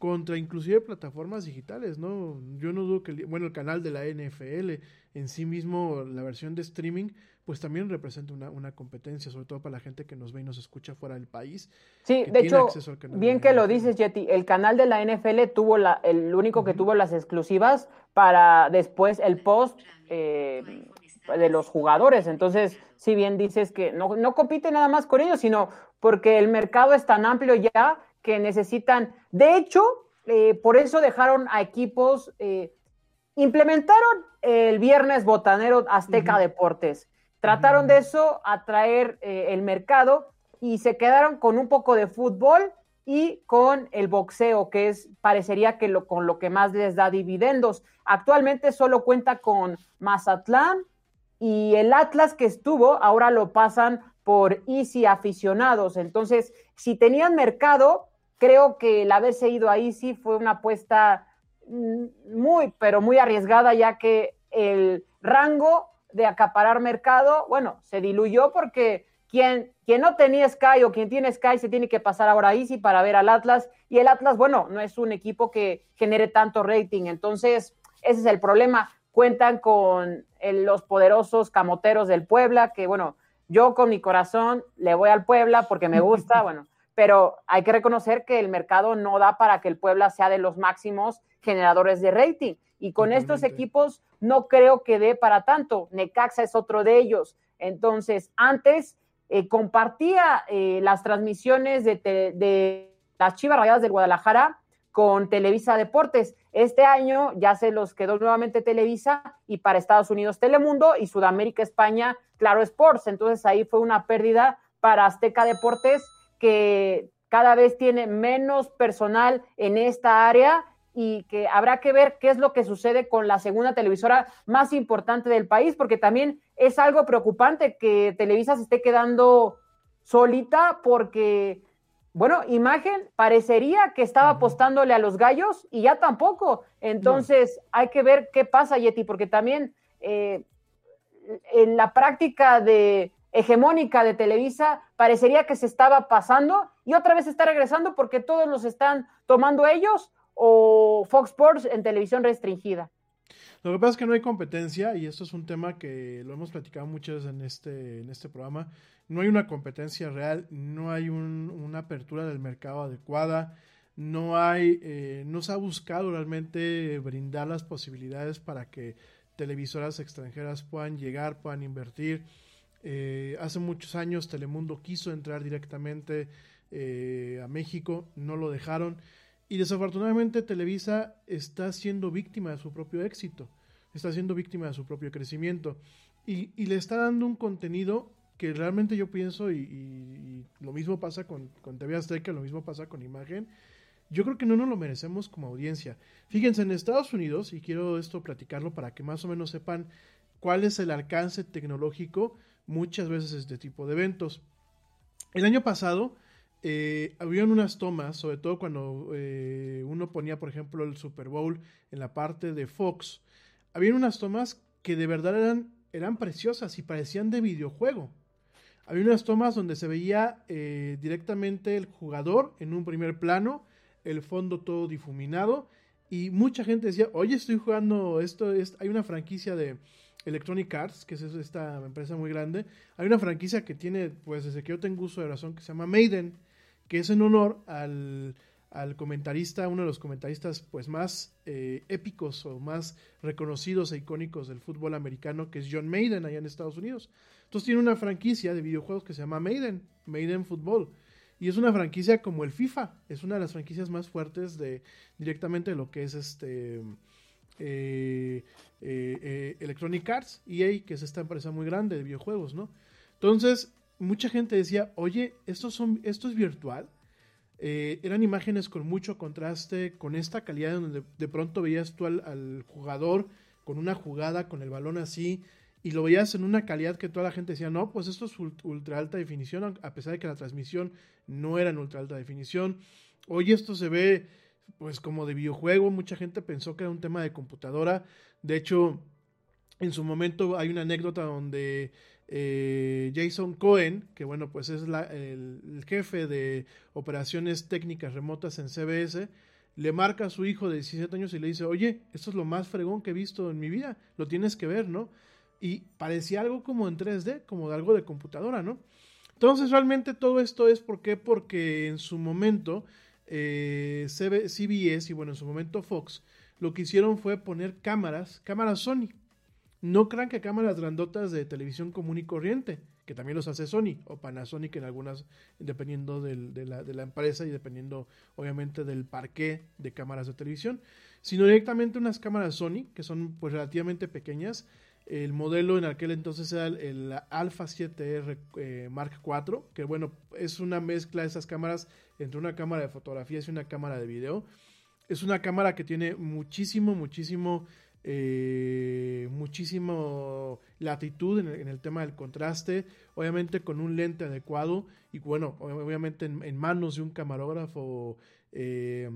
contra inclusive plataformas digitales, ¿no? Yo no dudo que, bueno, el canal de la NFL en sí mismo, la versión de streaming, pues también representa una, una competencia, sobre todo para la gente que nos ve y nos escucha fuera del país. Sí, de hecho, bien que lo dices, Jetty, el canal de la NFL tuvo la, el único que tuvo las exclusivas para después el post eh, de los jugadores. Entonces, si bien dices que no, no compite nada más con ellos, sino porque el mercado es tan amplio ya que necesitan. De hecho, eh, por eso dejaron a equipos, eh, implementaron el viernes botanero Azteca Deportes. Trataron de eso, atraer eh, el mercado y se quedaron con un poco de fútbol y con el boxeo, que es parecería que lo, con lo que más les da dividendos. Actualmente solo cuenta con Mazatlán y el Atlas que estuvo, ahora lo pasan por Easy aficionados. Entonces, si tenían mercado, Creo que el haberse ido ahí sí fue una apuesta mm, muy, pero muy arriesgada, ya que el rango de acaparar mercado, bueno, se diluyó porque quien, quien no tenía Sky o quien tiene Sky se tiene que pasar ahora a Easy para ver al Atlas. Y el Atlas, bueno, no es un equipo que genere tanto rating. Entonces, ese es el problema. Cuentan con los poderosos camoteros del Puebla, que bueno, yo con mi corazón le voy al Puebla porque me gusta, bueno, pero hay que reconocer que el mercado no da para que el Puebla sea de los máximos generadores de rating. Y con estos equipos no creo que dé para tanto. Necaxa es otro de ellos. Entonces, antes eh, compartía eh, las transmisiones de, de, las Chivas Rayadas del Guadalajara con Televisa Deportes. Este año ya se los quedó nuevamente Televisa y para Estados Unidos Telemundo y Sudamérica España Claro Sports. Entonces ahí fue una pérdida para Azteca Deportes que cada vez tiene menos personal en esta área y que habrá que ver qué es lo que sucede con la segunda televisora más importante del país, porque también es algo preocupante que Televisa se esté quedando solita porque, bueno, imagen parecería que estaba apostándole a los gallos y ya tampoco. Entonces hay que ver qué pasa, Yeti, porque también eh, en la práctica de hegemónica de Televisa parecería que se estaba pasando y otra vez está regresando porque todos los están tomando ellos o Fox Sports en televisión restringida. Lo que pasa es que no hay competencia y esto es un tema que lo hemos platicado muchas veces en este, en este programa. No hay una competencia real, no hay una apertura del mercado adecuada, no hay, eh, no se ha buscado realmente brindar las posibilidades para que televisoras extranjeras puedan llegar, puedan invertir. Eh, hace muchos años Telemundo quiso entrar directamente eh, a México, no lo dejaron. Y desafortunadamente Televisa está siendo víctima de su propio éxito, está siendo víctima de su propio crecimiento. Y, le está dando un contenido que realmente yo pienso, y, lo mismo pasa con, con TV Azteca, lo mismo pasa con Imagen, yo creo que no nos lo merecemos como audiencia. Fíjense, en Estados Unidos, y quiero esto platicarlo para que más o menos sepan cuál es el alcance tecnológico muchas veces este tipo de eventos. El año pasado eh, habían unas tomas, sobre todo cuando eh, uno ponía, por ejemplo, el Super Bowl en la parte de Fox, habían unas tomas que de verdad eran, eran preciosas y parecían de videojuego. Había unas tomas donde se veía eh, directamente el jugador en un primer plano, el fondo todo difuminado y mucha gente decía, oye, estoy jugando esto, es, hay una franquicia de, Electronic Arts, que es esta empresa muy grande, hay una franquicia que tiene, pues desde que yo tengo uso de razón, que se llama Maiden, que es en honor al, al comentarista, uno de los comentaristas pues más eh, épicos o más reconocidos e icónicos del fútbol americano, que es John Maiden allá en Estados Unidos. Entonces tiene una franquicia de videojuegos que se llama Maiden, Maiden Football. Y es una franquicia como el FIFA, es una de las franquicias más fuertes de directamente de lo que es este eh, eh, eh, Electronic Arts, EA, que es esta empresa muy grande de videojuegos, ¿no? Entonces, mucha gente decía, oye, esto, son, esto es virtual. Eran imágenes con mucho contraste, con esta calidad donde de pronto veías tú al, al, jugador con una jugada, con el balón así, y lo veías en una calidad que toda la gente decía, no, pues esto es ultra alta definición, a pesar de que la transmisión no era en ultra alta definición. Hoy esto se ve pues como de videojuego, mucha gente pensó que era un tema de computadora. De hecho, en su momento hay una anécdota donde eh, Jason Cohen, que bueno, pues es la, el, jefe de operaciones técnicas remotas en CBS, le marca a su hijo de 17 años y le dice, oye, esto es lo más fregón que he visto en mi vida, lo tienes que ver, ¿no? Y parecía algo como en 3D, como de algo de computadora, ¿no? Entonces realmente todo esto es ¿por qué? porque en su momento eh, CBS y bueno, en su momento Fox, lo que hicieron fue poner cámaras, cámaras Sony. No crean que cámaras grandotas de televisión común y corriente, que también los hace Sony o Panasonic en algunas, dependiendo de, la, empresa y dependiendo obviamente del parqué de cámaras de televisión, sino directamente unas cámaras Sony, que son pues relativamente pequeñas. El modelo en aquel entonces era el, el Alpha 7R eh, Mark IV, que bueno, es una mezcla de esas cámaras entre una cámara de fotografías y una cámara de video. Es una cámara que tiene muchísimo, muchísimo eh, muchísimo latitud en el, en el, tema del contraste, obviamente con un lente adecuado y bueno, obviamente en, en manos de un camarógrafo eh,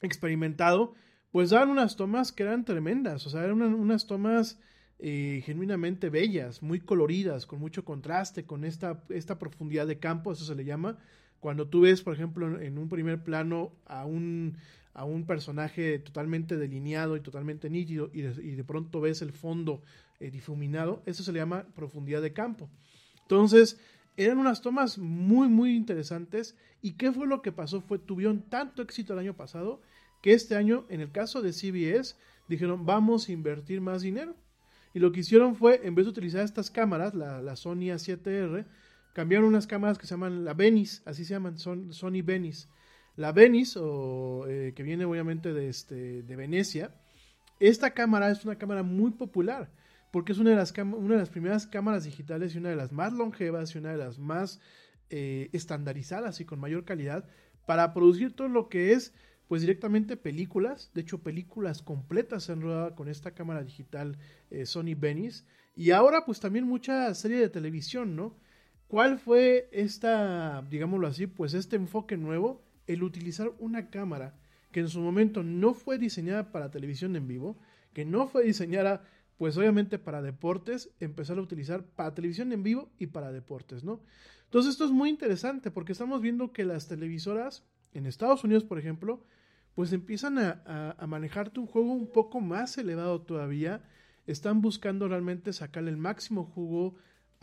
experimentado, pues daban unas tomas que eran tremendas, o sea, eran una, unas tomas eh, genuinamente bellas, muy coloridas, con mucho contraste, con esta, esta profundidad de campo, eso se le llama, cuando tú ves, por ejemplo, en un primer plano a un a un personaje totalmente delineado y totalmente nítido y de, pronto ves el fondo eh, difuminado, eso se le llama profundidad de campo. Entonces, eran unas tomas muy, muy interesantes. ¿Y qué fue lo que pasó? Fue, tuvieron tanto éxito el año pasado que este año, en el caso de CBS, dijeron, vamos a invertir más dinero. Y lo que hicieron fue, en vez de utilizar estas cámaras, la, la Sony A7R, cambiaron unas cámaras que se llaman la Venice, así se llaman, son Sony Venice. La Venice, o, eh, que viene obviamente de, este, de Venecia, esta cámara es una cámara muy popular porque es una de, las una de las primeras cámaras digitales y una de las más longevas y una de las más eh, estandarizadas y con mayor calidad para producir todo lo que es pues directamente películas, de hecho películas completas se han rodado con esta cámara digital eh, Sony Venice y ahora pues también mucha serie de televisión, ¿no? ¿Cuál fue esta, digámoslo así, pues este enfoque nuevo el utilizar una cámara que en su momento no fue diseñada para televisión en vivo, que no fue diseñada pues obviamente para deportes, empezar a utilizar para televisión en vivo y para deportes, ¿no? Entonces esto es muy interesante porque estamos viendo que las televisoras en Estados Unidos, por ejemplo, pues empiezan a, a, manejarte un juego un poco más elevado todavía, están buscando realmente sacarle el máximo jugo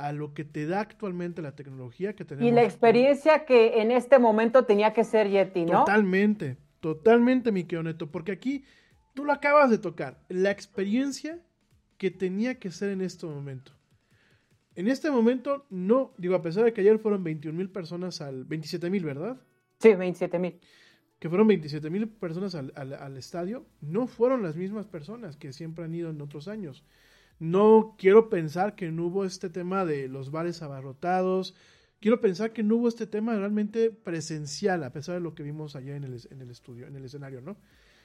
a lo que te da actualmente la tecnología que tenemos. Y la experiencia que en este momento tenía que ser Yeti, ¿no? Totalmente, totalmente, mi Neto, porque aquí tú lo acabas de tocar, la experiencia que tenía que ser en este momento. En este momento, no, digo, a pesar de que ayer fueron 21 mil personas al, 27 mil, ¿verdad? Sí, 27 mil. Que fueron 27 mil personas al, al, al estadio, no fueron las mismas personas que siempre han ido en otros años. No quiero pensar que no hubo este tema de los bares abarrotados. Quiero pensar que no hubo este tema realmente presencial, a pesar de lo que vimos allá en el, en el estudio, en el escenario, ¿no?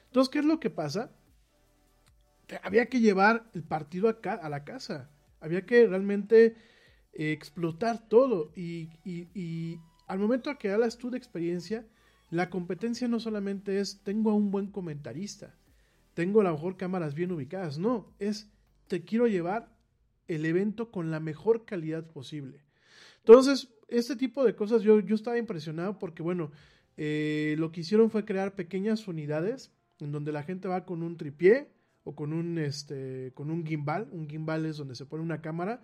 Entonces, ¿qué es lo que pasa? Había que llevar el partido acá, a la casa. Había que realmente eh, explotar todo. Y, y, al momento que hablas tú de experiencia, la competencia no solamente es tengo a un buen comentarista, tengo a lo mejor cámaras bien ubicadas, no, es te quiero llevar el evento con la mejor calidad posible. Entonces, este tipo de cosas yo, yo estaba impresionado porque, bueno, eh, lo que hicieron fue crear pequeñas unidades en donde la gente va con un tripié o con un, este, con un gimbal. Un gimbal es donde se pone una cámara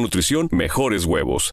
nutrición, mejores huevos.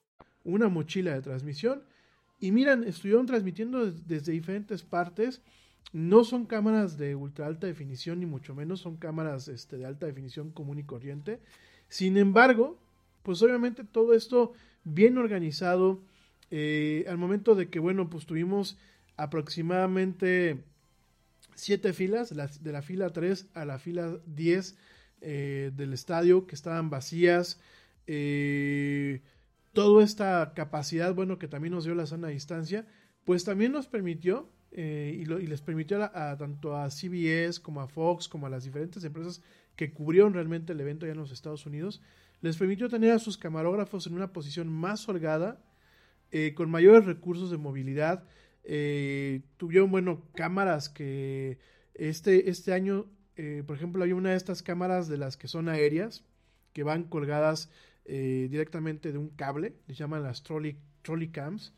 Una mochila de transmisión. Y miran, estuvieron transmitiendo desde diferentes partes. No son cámaras de ultra alta definición, ni mucho menos son cámaras este, de alta definición común y corriente. Sin embargo, pues obviamente todo esto bien organizado. eh, al momento de que, bueno, pues tuvimos aproximadamente siete filas, la- de la fila 3 a la fila 10 eh, del estadio que estaban vacías. Eh, toda esta capacidad, bueno, que también nos dio la sana distancia, pues también nos permitió eh, y, lo- y les permitió a, tanto a CBS como a Fox, como a las diferentes empresas que cubrieron realmente el evento ya en los Estados Unidos, les permitió tener a sus camarógrafos en una posición más holgada, eh, con mayores recursos de movilidad. eh, tuvieron, bueno, cámaras que este, este año, eh, por ejemplo, hay una de estas cámaras de las que son aéreas, que van colgadas eh, directamente de un cable, les llaman las trolley, trolley cams.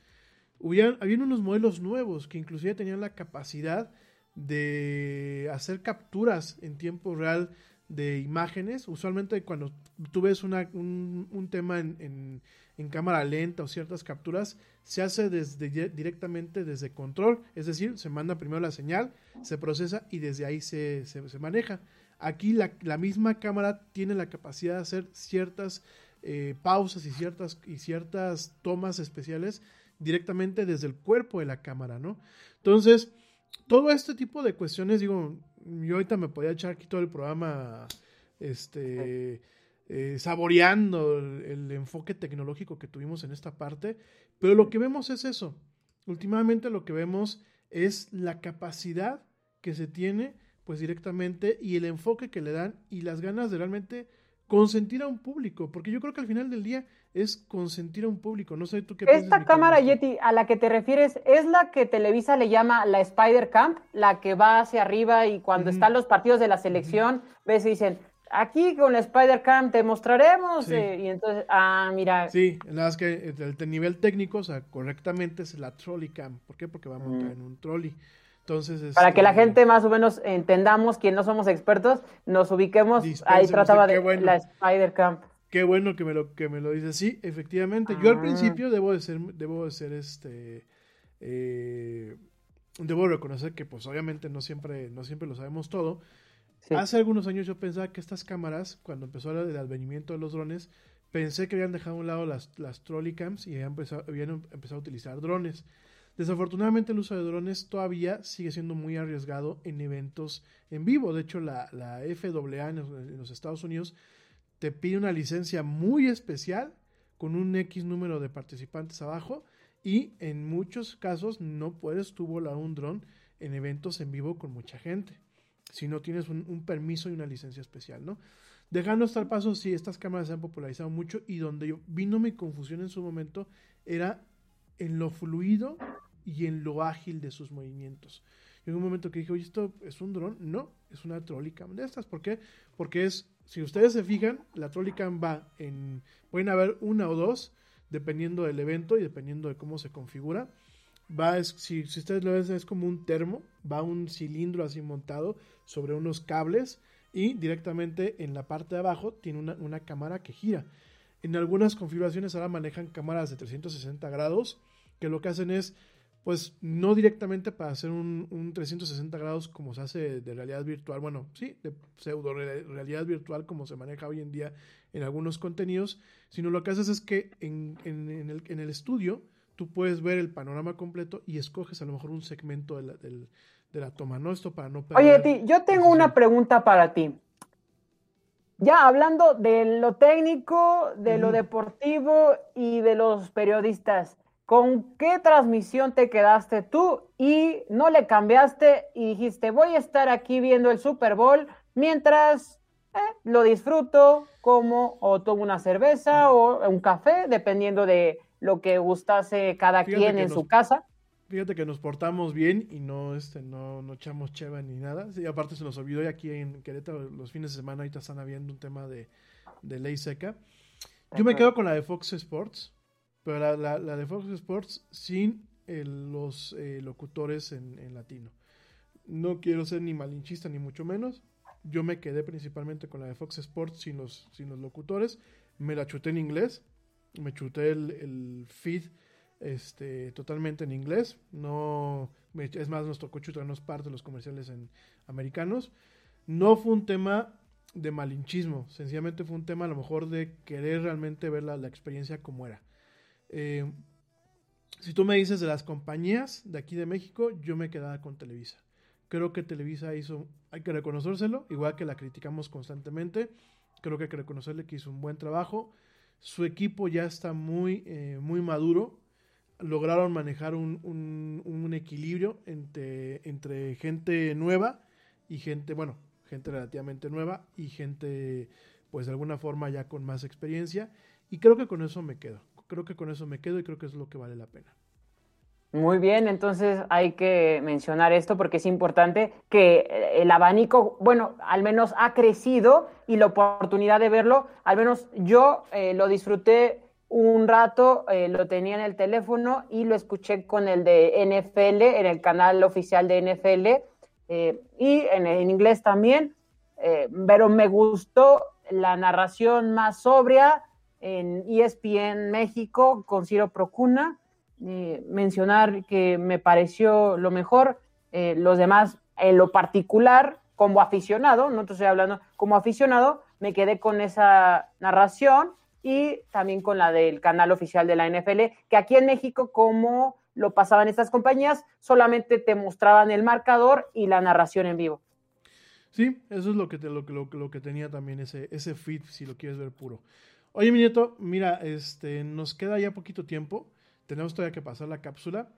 Hubieran, habían unos modelos nuevos que inclusive tenían la capacidad de hacer capturas en tiempo real de imágenes. Usualmente cuando tú ves una- un, un tema en, en- cámara lenta o ciertas capturas, se hace desde, directamente desde control. Es decir, se manda primero la señal, se procesa y desde ahí se, se- se maneja. Aquí la, la misma cámara tiene la capacidad de hacer ciertas eh, pausas y ciertas, y ciertas tomas especiales directamente desde el cuerpo de la cámara, ¿no? Entonces, todo este tipo de cuestiones, digo, yo ahorita me podía echar aquí todo el programa, este, eh, saboreando el, el enfoque tecnológico que tuvimos en esta parte, pero lo que vemos es eso. Últimamente lo que vemos es la capacidad que se tiene, pues directamente, y el enfoque que le dan y las ganas de realmente consentir a un público, porque yo creo que al final del día es consentir a un público. No sé tú qué Esta cámara Yeti a la que te refieres es la que Televisa le llama la Spider Camp, la que va hacia arriba y cuando están los partidos de la selección, ves y dicen, aquí con la Spider Camp te mostraremos. Sí. eh, y entonces, ah, mira, Sí, nada más que el, el nivel técnico, o sea, correctamente es la trolley cam. ¿Por qué? Porque va montada en un trolley. Entonces, para que la este, gente más o menos entendamos, quien no somos expertos, nos ubiquemos, ahí trataba de bueno. la Spider Camp. Qué bueno que me lo que me lo dices. Sí, efectivamente. Yo al Ah. principio debo de ser, debo de ser este, eh, debo reconocer que, pues, obviamente no siempre, no siempre lo sabemos todo. Sí. Hace algunos años yo pensaba que estas cámaras, cuando empezó el advenimiento de los drones, pensé que habían dejado a un lado las, las trolley cams y habían empezado, habían em- empezado a utilizar drones. Desafortunadamente el uso de drones todavía sigue siendo muy arriesgado en eventos en vivo. De hecho, la, la FAA en los, Estados Unidos te pide una licencia muy especial con un X número de participantes abajo y en muchos casos no puedes tú volar un dron en eventos en vivo con mucha gente si no tienes un, un permiso y una licencia especial, ¿no? Dejando hasta el paso, sí, estas cámaras se han popularizado mucho y donde yo vino mi confusión en su momento era en lo fluido y en lo ágil de sus movimientos. Y en un momento que dije, oye, ¿esto es un dron? No, es una Trollicam de estas. ¿Por qué? Porque es, si ustedes se fijan, la Trollicam va en, pueden haber una o dos, dependiendo del evento y dependiendo de cómo se configura. Va, es, si, si ustedes lo ven, es como un termo, va un cilindro así montado sobre unos cables y directamente en la parte de abajo tiene una, una cámara que gira. En algunas configuraciones ahora manejan cámaras de 360 grados, que lo que hacen es, pues no directamente para hacer un, un 360 grados como se hace de realidad virtual, bueno, sí, de pseudo realidad virtual como se maneja hoy en día en algunos contenidos, sino lo que haces es que en, en, en, el, en el estudio tú puedes ver el panorama completo y escoges a lo mejor un segmento de la, del, de la toma, ¿no? Esto para no Oye, Ti, yo tengo una pregunta para ti. Ya hablando de lo técnico, de lo deportivo y de los periodistas, ¿con qué transmisión te quedaste tú y no le cambiaste y dijiste, voy a estar aquí viendo el Super Bowl mientras eh, lo disfruto, como o tomo una cerveza o un café, dependiendo de lo que gustase cada Fíjate quien en su casa. Fíjate que nos portamos bien y no, este, no, no echamos cheva ni nada. Sí, aparte se nos olvidó y aquí en Querétaro los fines de semana ahorita están habiendo un tema de, de ley seca. Yo me quedo con la de Fox Sports, pero la, la- la de Fox Sports sin los eh, locutores en, en latino. No quiero ser ni malinchista ni mucho menos. Yo me quedé principalmente con la de Fox Sports sin los, sin los locutores. Me la chuté en inglés. Me chuté el, el feed este, totalmente en inglés. No, es más, nos tocó chutarnos parte de los comerciales en americanos. No fue un tema de malinchismo, sencillamente fue un tema a lo mejor de querer realmente ver la, la experiencia como era. Eh, si tú me dices de las compañías de aquí de México, yo me quedaba con Televisa. Creo que Televisa hizo, hay que reconocérselo, igual que la criticamos constantemente. Creo que hay que reconocerle que hizo un buen trabajo. Su equipo ya está muy, eh, muy maduro. Lograron manejar un, un- equilibrio entre, entre gente nueva y gente, bueno, gente relativamente nueva y gente, pues de alguna forma ya con más experiencia. Y creo que con eso me quedo. Creo que con eso me quedo y creo que es lo que vale la pena. Muy bien, entonces hay que mencionar esto porque es importante que el abanico, bueno, al menos ha crecido y la oportunidad de verlo, al menos yo eh, lo disfruté un rato, eh, lo tenía en el teléfono y lo escuché con el de NFL, en el canal oficial de NFL eh, y en, inglés también, eh, pero me gustó la narración más sobria en ESPN México con Ciro Procuna mencionar que me pareció lo mejor. los demás, en lo particular, como aficionado, no te estoy hablando, como aficionado, me quedé con esa narración y también con la del canal oficial de la NFL, que aquí en México, como lo pasaban estas compañías, solamente te mostraban el marcador y la narración en vivo. Sí, eso es lo que, te- lo, lo, lo que tenía también ese, ese feed, si lo quieres ver puro. Oye, mi nieto, mira, este, nos queda ya poquito tiempo. Tenemos todavía que pasar la cápsula.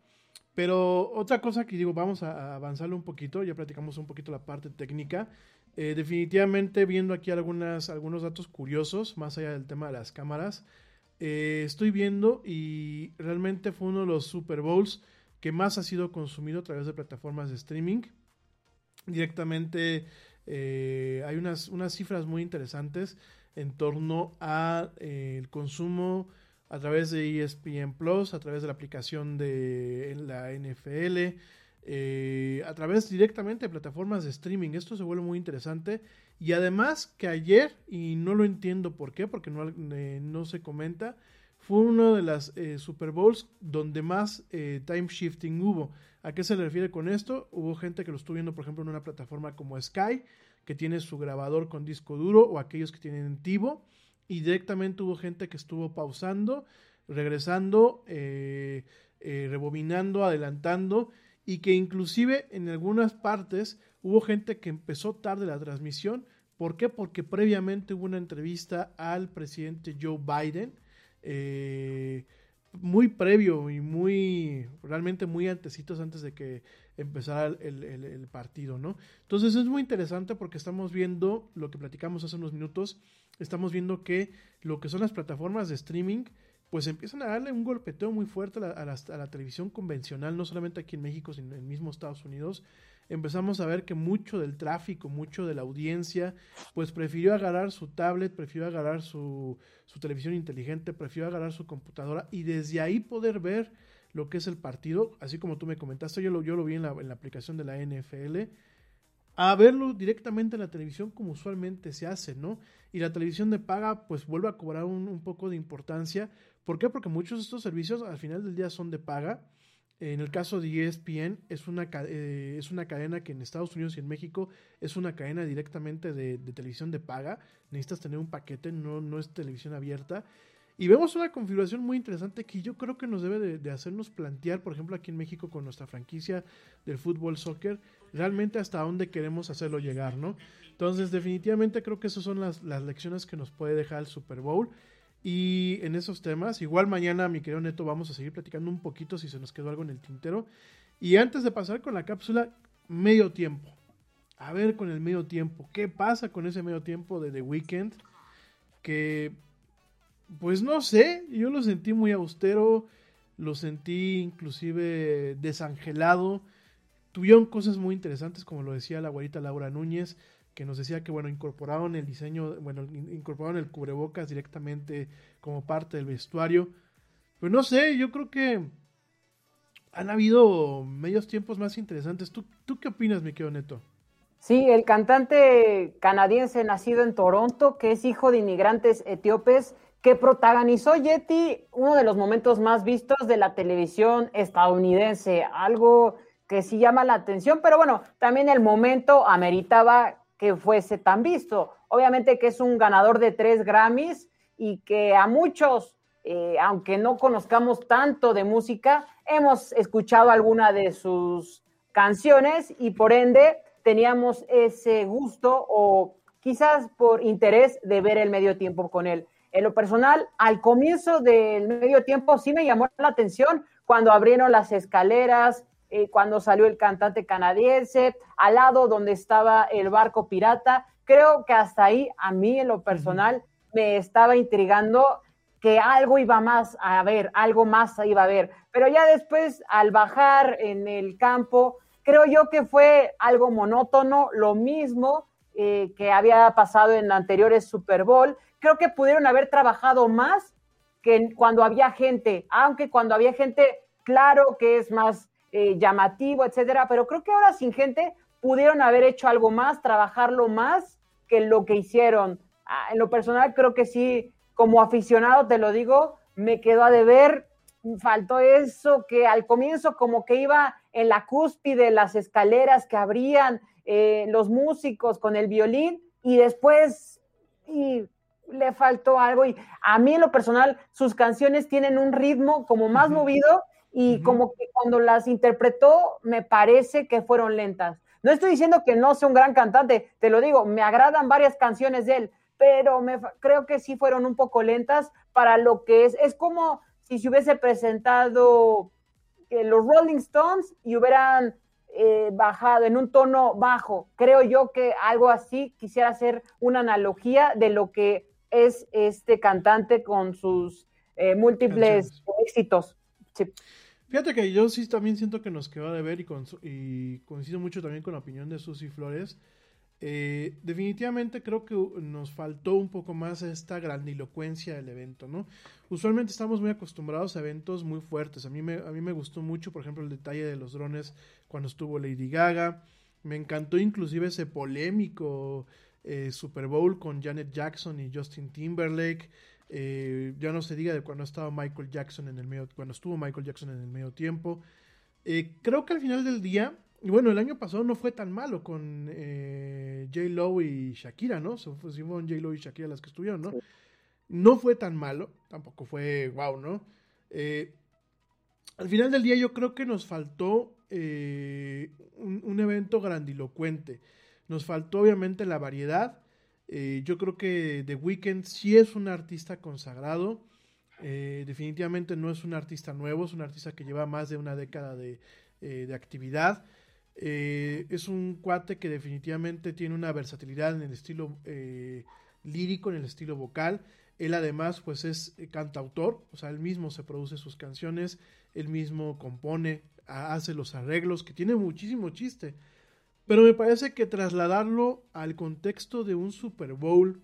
Pero otra cosa que digo, vamos a, a avanzarle un poquito, ya platicamos un poquito la parte técnica. Eh, definitivamente viendo aquí algunos datos curiosos, más allá del tema de las cámaras, eh, estoy viendo y realmente fue uno de los Super Bowls que más ha sido consumido a través de plataformas de streaming. Directamente eh, hay unas, unas cifras muy interesantes en torno a el consumo a través de ESPN Plus, a través de la aplicación de la NFL, eh, a través directamente de plataformas de streaming. Esto se vuelve muy interesante. Y además que ayer, y no lo entiendo por qué, porque no, eh, no se comenta, fue uno de las eh, Super Bowls donde más eh, time shifting hubo. ¿A qué se le refiere con esto? Hubo gente que lo estuvo viendo, por ejemplo, en una plataforma como Sky, que tiene su grabador con disco duro, o aquellos que tienen Tivo, y directamente hubo gente que estuvo pausando, regresando, rebobinando, adelantando, y que inclusive en algunas partes hubo gente que empezó tarde la transmisión. ¿Por qué? Porque previamente hubo una entrevista al presidente Joe Biden, eh, muy previo y muy, realmente muy antecitos antes de que empezara el, el- partido, ¿no? Entonces es muy interesante porque estamos viendo lo que platicamos hace unos minutos, estamos viendo que lo que son las plataformas de streaming, pues empiezan a darle un golpeteo muy fuerte a la, televisión convencional, no solamente aquí en México, sino en el mismo Estados Unidos. Empezamos a ver que mucho del tráfico, mucho de la audiencia, pues prefirió agarrar su tablet, prefirió agarrar su, televisión inteligente, prefirió agarrar su computadora y desde ahí poder ver lo que es el partido, así como tú me comentaste, yo lo, yo lo vi en la, aplicación de la NFL, a verlo directamente en la televisión como usualmente se hace, ¿no? Y la televisión de paga pues vuelve a cobrar un poco de importancia. ¿Por qué? Porque muchos de estos servicios al final del día son de paga. En el caso de ESPN es una, eh, es una cadena que en Estados Unidos y en México es una cadena directamente de, televisión de paga. Necesitas tener un paquete, no, no es televisión abierta. Y vemos una configuración muy interesante que yo creo que nos debe de, de hacernos plantear, por ejemplo, aquí en México con nuestra franquicia del fútbol soccer, realmente hasta dónde queremos hacerlo llegar, ¿no? Entonces, definitivamente creo que esas son las, las lecciones que nos puede dejar el Super Bowl. Y en esos temas, igual mañana, mi querido Neto, vamos a seguir platicando un poquito si se nos quedó algo en el tintero. Y antes de pasar con la cápsula, medio tiempo. a ver con el medio tiempo. ¿Qué pasa con ese medio tiempo de The Weeknd? Que, pues no sé, yo lo sentí muy austero, lo sentí inclusive desangelado. Tuvieron cosas muy interesantes, como lo decía la güerita Laura Núñez, que nos decía que, bueno, incorporaron el diseño, bueno, incorporaron el cubrebocas directamente como parte del vestuario. Pues no sé, yo creo que han habido medios tiempos más interesantes. ¿Tú, tú qué opinas, mi querido Neto? Sí, el cantante canadiense nacido en Toronto, que es hijo de inmigrantes etíopes, que protagonizó Yeti, uno de los momentos más vistos de la televisión estadounidense, algo que sí llama la atención, pero bueno, también el momento ameritaba que fuese tan visto. Obviamente que es un ganador de tres Grammys y que a muchos, eh, aunque no conozcamos tanto de música, hemos escuchado alguna de sus canciones y por ende teníamos ese gusto o quizás por interés de ver el medio tiempo con él. En lo personal, al comienzo del medio tiempo sí me llamó la atención cuando abrieron las escaleras, eh, cuando salió el cantante canadiense, al lado donde estaba el barco pirata. Creo que hasta ahí, a mí en lo personal, me estaba intrigando que algo iba más a ver, algo más iba a ver. Pero ya después, al bajar en el campo, creo yo que fue algo monótono, lo mismo eh, que había pasado en anteriores Super Bowl. Creo que pudieron haber trabajado más que cuando había gente, aunque cuando había gente, claro que es más eh, llamativo, etcétera, pero creo que ahora sin gente pudieron haber hecho algo más, trabajarlo más que lo que hicieron. Ah, en lo personal, creo que sí, como aficionado, te lo digo, me quedó a deber. Faltó eso que al comienzo como que iba en la cúspide, las escaleras que abrían, eh, los músicos con el violín y después y le faltó algo. Y a mí en lo personal sus canciones tienen un ritmo como más movido y como que cuando las interpretó me parece que fueron lentas. No estoy diciendo que no sea un gran cantante, te lo digo, me agradan varias canciones de él, pero me, creo que sí fueron un poco lentas para lo que es. Es como si se hubiese presentado eh, los Rolling Stones y hubieran eh, bajado en un tono bajo. Creo yo que algo así quisiera hacer una analogía de lo que es este cantante con sus eh, múltiples éxitos. Fíjate que yo sí también siento que nos quedó de ver y, coincido mucho también con la opinión de Susy Flores eh, definitivamente creo que nos faltó un poco más esta grandilocuencia del evento, ¿no? Usualmente estamos muy acostumbrados a eventos muy fuertes. A mí me, a mí me gustó mucho, por ejemplo, el detalle de los drones cuando estuvo Lady Gaga. Me encantó inclusive ese polémico eh, Super Bowl con Janet Jackson y Justin Timberlake. Eh, ya no se diga de cuando estaba Michael Jackson en el medio, cuando estuvo Michael Jackson en el medio tiempo. creo que al final del día y bueno, el año pasado no fue tan malo con eh, J. Lo y Shakira, ¿no? Se fueron J. Lo y Shakira las que estuvieron, ¿no? No fue tan malo, tampoco fue wow, ¿no? Eh, al final del día yo creo que nos faltó eh, un, evento grandilocuente. Nos faltó obviamente la variedad. Yo creo que The Weeknd sí es un artista consagrado. definitivamente no es un artista nuevo, es un artista que lleva más de una década de, de actividad. Eh, es un cuate que definitivamente tiene una versatilidad en el estilo eh, lírico, en el estilo vocal. Él además pues es eh, cantautor, o sea, él mismo se produce sus canciones, él mismo compone, hace los arreglos, que tiene muchísimo chiste. Pero me parece que trasladarlo al contexto de un Super Bowl,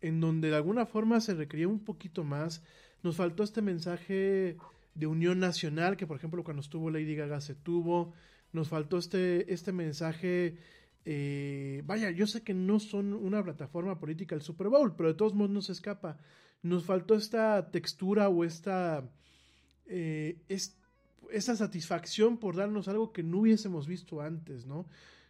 en donde de alguna forma se requería un poquito más, nos faltó este mensaje de unión nacional, que por ejemplo cuando estuvo Lady Gaga se tuvo, nos faltó este, este mensaje. Eh, vaya, yo sé que no son una plataforma política el Super Bowl, pero de todos modos no se escapa. Nos faltó esta textura o esta, eh, esta satisfacción por darnos algo que no hubiésemos visto antes, ¿no?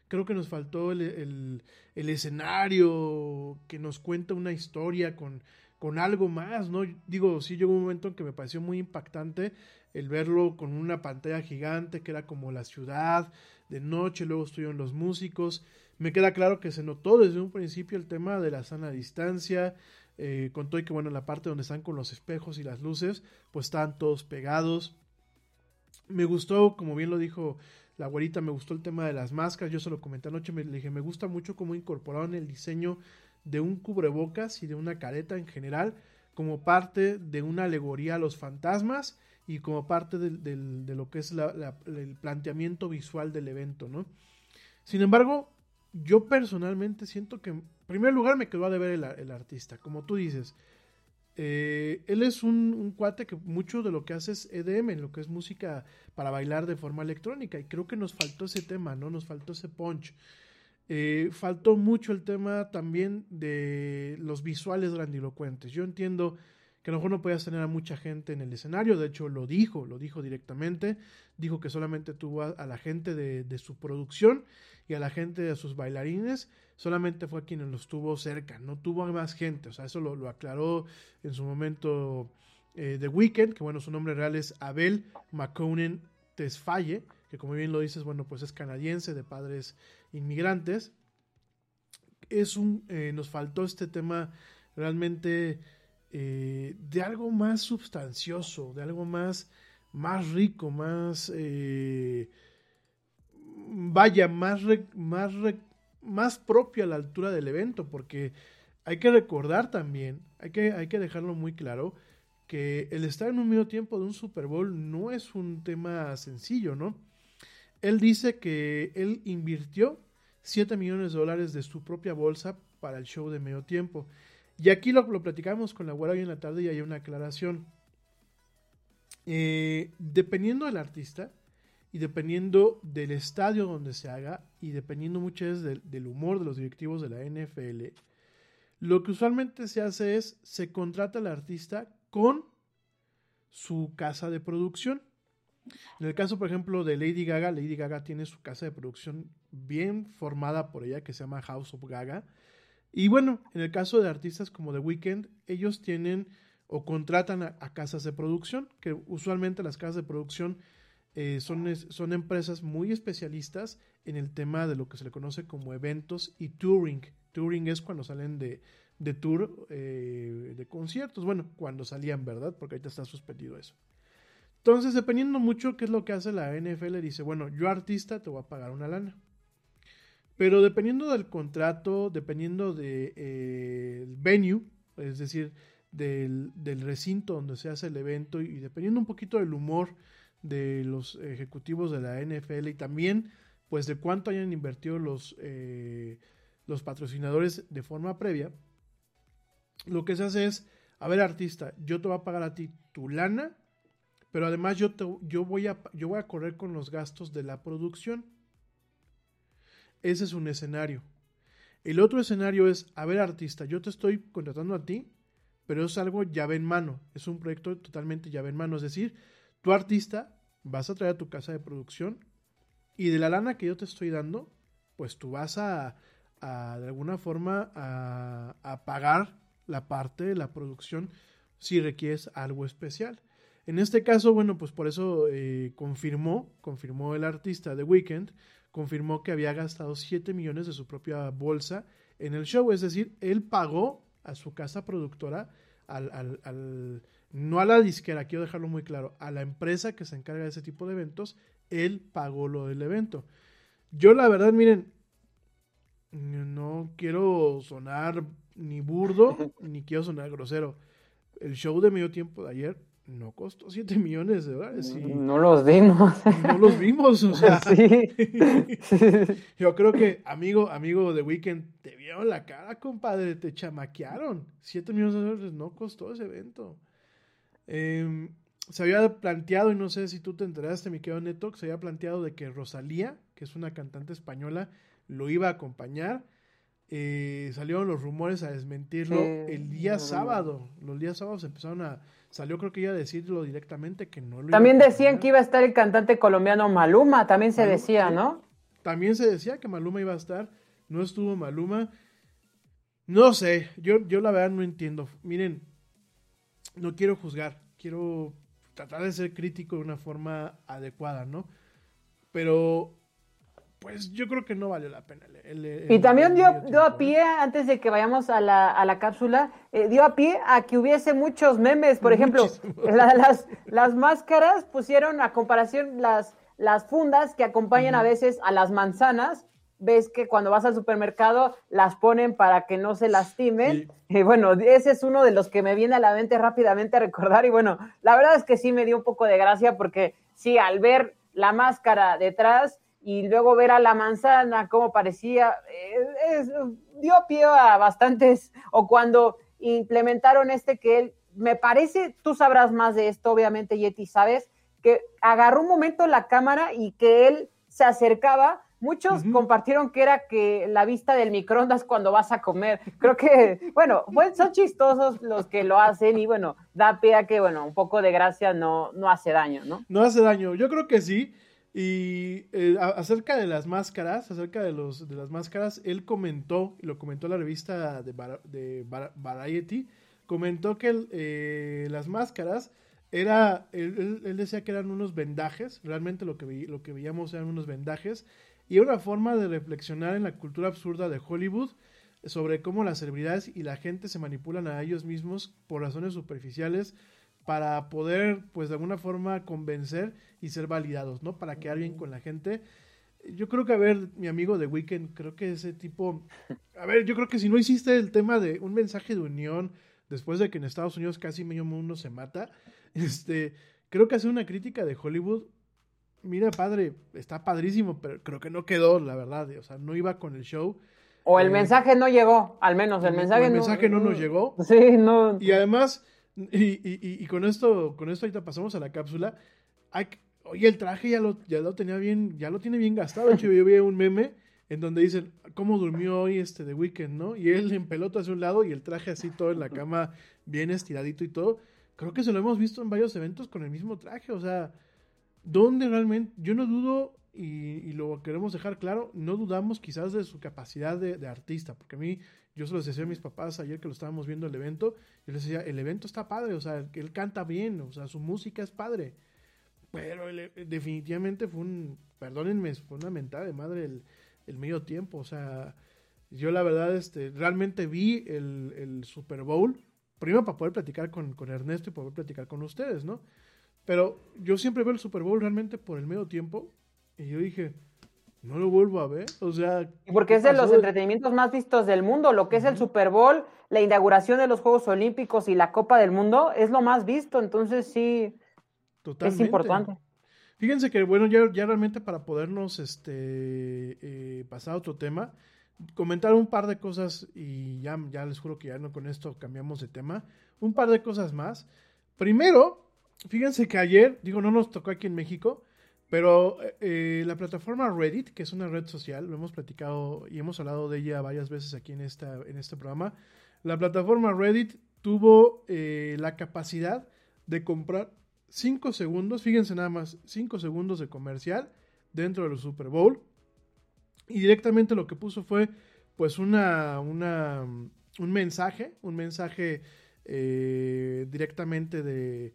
Creo que nos faltó el, el, escenario que nos cuenta una historia con, con algo más, ¿no? Digo, sí llegó un momento en que me pareció muy impactante el verlo con una pantalla gigante que era como la ciudad de noche, luego estuvieron los músicos. Me queda claro que se notó desde un principio el tema de la sana distancia, eh, con todo y que bueno, en la parte donde están con los espejos y las luces, pues estaban todos pegados. Me gustó, como bien lo dijo La güerita me gustó el tema de las máscaras. Yo se lo comenté anoche. Me le dije, me gusta mucho cómo incorporaron el diseño de un cubrebocas y de una careta en general como parte de una alegoría a los fantasmas y como parte del- de lo que es el planteamiento visual del evento, ¿no? Sin embargo, yo personalmente siento que, en primer lugar, me quedó a deber el artista. Como tú dices, eh, él es un, cuate que mucho de lo que hace es EDM, lo que es música para bailar de forma electrónica. Y creo que nos faltó ese tema, ¿no? Nos faltó ese punch. Eh, faltó mucho el tema también de los visuales grandilocuentes. Yo entiendo que a lo mejor no podías tener a mucha gente en el escenario, de hecho lo dijo, lo dijo directamente, dijo que solamente tuvo a, la gente de su producción y a la gente de sus bailarines, solamente fue a quienes los tuvo cerca, no tuvo a más gente, o sea, eso lo, lo aclaró en su momento eh, The Weeknd, que bueno, su nombre real es Abel McConen Tesfaye, que como bien lo dices, bueno, pues es canadiense de padres inmigrantes. Es un, eh, nos faltó este tema realmente eh, de algo más sustancioso, de algo más, más rico, más, eh, vaya, más, más, más propio a la altura del evento, porque hay que recordar también, hay que, hay que dejarlo muy claro, que el estar en un medio tiempo de un Super Bowl no es un tema sencillo, ¿no? Él dice que él invirtió 7 millones de dólares de su propia bolsa para el show de medio tiempo. Y aquí lo, lo platicamos con la güera hoy en la tarde y hay una aclaración. Eh, dependiendo del artista y dependiendo del estadio donde se haga y dependiendo muchas veces del, humor de los directivos de la NFL, lo que usualmente se hace es se contrata al artista con su casa de producción. En el caso, por ejemplo, de Lady Gaga, Lady Gaga tiene su casa de producción bien formada por ella que se llama House of Gaga. Y bueno, en el caso de artistas como The Weeknd, ellos tienen o contratan a casas de producción, que usualmente las casas de producción eh, son, son empresas muy especialistas en el tema de lo que se le conoce como eventos y touring. Touring es cuando salen de, de tour eh, de conciertos. Bueno, cuando salían, ¿verdad? Porque ahorita está suspendido eso. Entonces, dependiendo mucho qué es lo que hace la NFL, dice, bueno, yo artista te voy a pagar una lana. Pero dependiendo del contrato, dependiendo del de, eh, venue, es decir, del, del recinto donde se hace el evento y dependiendo un poquito del humor de los ejecutivos de la NFL y también pues de cuánto hayan invertido los, eh, los patrocinadores de forma previa, lo que se hace es, a ver artista, yo te voy a pagar a ti tu lana, pero además yo, te, yo, voy a, yo voy a correr con los gastos de la producción. Ese es un escenario. El otro escenario es, a ver artista, yo te estoy contratando a ti, pero es algo llave en mano, es un proyecto totalmente llave en mano, es decir, tu artista vas a traer a tu casa de producción y de la lana que yo te estoy dando, pues tú vas a, de alguna forma a, pagar la parte de la producción si requieres algo especial. En este caso, bueno, pues por eso eh, confirmó, confirmó el artista de Weekend, confirmó que había gastado 7 millones de su propia bolsa en el show, es decir, él pagó a su casa productora, al, al, al, no a la disquera, quiero dejarlo muy claro, a la empresa que se encarga de ese tipo de eventos, él pagó lo del evento. Yo la verdad, miren, no quiero sonar ni burdo, ni quiero sonar grosero. El show de medio tiempo de ayer no costó 7 millones de dólares. Y no los vimos. No los vimos, o sea. Sí. Yo creo que, amigo, amigo de Weekend, te vieron la cara, compadre, te chamaquearon. 7 millones de dólares no costó ese evento. Eh, se había planteado, y no sé si tú te enteraste, mi querido Neto, se había planteado de que Rosalía, que es una cantante española, lo iba a acompañar. Eh, salieron los rumores a desmentirlo el día no, sábado. Los días sábados empezaron a. Salió, creo que iba a decirlo directamente que no lo También iba a decían que iba a estar el cantante colombiano Maluma, también se Maluma, decía. ¿no? También se decía que Maluma iba a estar. No estuvo Maluma. No sé, yo, yo la verdad no entiendo. Miren, no quiero juzgar, quiero tratar de ser crítico de una forma adecuada, ¿no? Pero, pues yo creo que no valió la pena. el- el- Y también el dio, dio a pie, antes de que vayamos a la, a la cápsula, eh, dio a pie a que hubiese muchos memes. Por ejemplo, la- las, las máscaras pusieron a comparación las, las fundas que acompañan a veces a las manzanas. Ves que cuando vas al supermercado las ponen para que no se lastimen. Y bueno, ese es uno de los que me viene a la mente rápidamente a recordar. Y bueno, la verdad es que sí me dio un poco de gracia porque sí, al ver la máscara detrás y luego ver a la manzana cómo parecía, eh, dio pie a bastantes, o cuando implementaron este que él, me parece, tú sabrás más de esto, obviamente, Yeti, sabes, que agarró un momento la cámara y que él se acercaba. Muchos compartieron que era que la vista del microondas cuando vas a comer. Creo que, bueno, pues son chistosos los que lo hacen y bueno, da pie a que, bueno, un poco de gracia no, no hace daño, ¿no? No hace daño, yo creo que sí. Y eh, acerca de las máscaras, acerca de, los, de las máscaras, él comentó, y lo comentó la revista de, de Variety, comentó que eh, las máscaras era, él, decía que eran unos vendajes, realmente lo que, lo que veíamos eran unos vendajes, y una forma de reflexionar en la cultura absurda de Hollywood sobre cómo las celebridades y la gente se manipulan a ellos mismos por razones superficiales para poder, pues de alguna forma, convencer y ser validados, ¿no? Para quedar bien con la gente. Yo creo que, a ver, mi amigo de Weekend, creo que ese tipo, a ver, yo creo que si no hiciste el tema de un mensaje de unión, después de que en Estados Unidos casi medio mundo se mata, este, creo que hacer una crítica de Hollywood, mira, padre, está padrísimo, pero creo que no quedó, la verdad, o sea, no iba con el show. O el eh, mensaje no llegó, al menos el mensaje, el mensaje no, nos llegó. Sí, no. Y además, y, con esto, con esto ahorita pasamos a la cápsula. oye, el traje ya lo, ya lo tenía bien, ya lo tiene bien gastado. Yo vi un meme en donde dicen, ¿cómo durmió hoy este de Weekend, no? Y él en pelota hacia un lado y el traje así todo en la cama, bien estiradito y todo. Creo que se lo hemos visto en varios eventos con el mismo traje. O sea, ¿dónde realmente? Yo no dudo, y, lo queremos dejar claro, no dudamos quizás de su capacidad de, artista, porque a mí yo se los decía a mis papás ayer que lo estábamos viendo el evento, yo les decía, el evento está padre, o sea, él canta bien, o sea, su música es padre. Pero eh, definitivamente fue un, perdónenme, fue una mentada de madre el, medio tiempo, o sea, yo la verdad, este, realmente vi el, Super Bowl, primero para poder platicar con, con Ernesto y poder platicar con ustedes, ¿no? Pero yo siempre veo el Super Bowl realmente por el medio tiempo, y yo dije, no lo vuelvo a ver. O sea. Porque es de los entretenimientos más vistos del mundo. Lo que es el Super Bowl, la inauguración de los Juegos Olímpicos y la Copa del Mundo es lo más visto. Entonces sí. Es importante. Fíjense que, bueno, ya, ya realmente para podernos este, eh, pasar a otro tema, comentar un par de cosas y ya, ya les juro que ya no con esto cambiamos de tema. Un par de cosas más. Primero, fíjense que ayer, digo, no nos tocó aquí en México, pero eh, la plataforma Reddit, que es una red social, lo hemos platicado y hemos hablado de ella varias veces aquí en, en este programa, la plataforma Reddit tuvo eh, la capacidad de comprar 5 segundos, fíjense nada más, 5 segundos de comercial dentro del Super Bowl. Y directamente lo que puso fue pues una, una un mensaje, un mensaje eh, directamente de,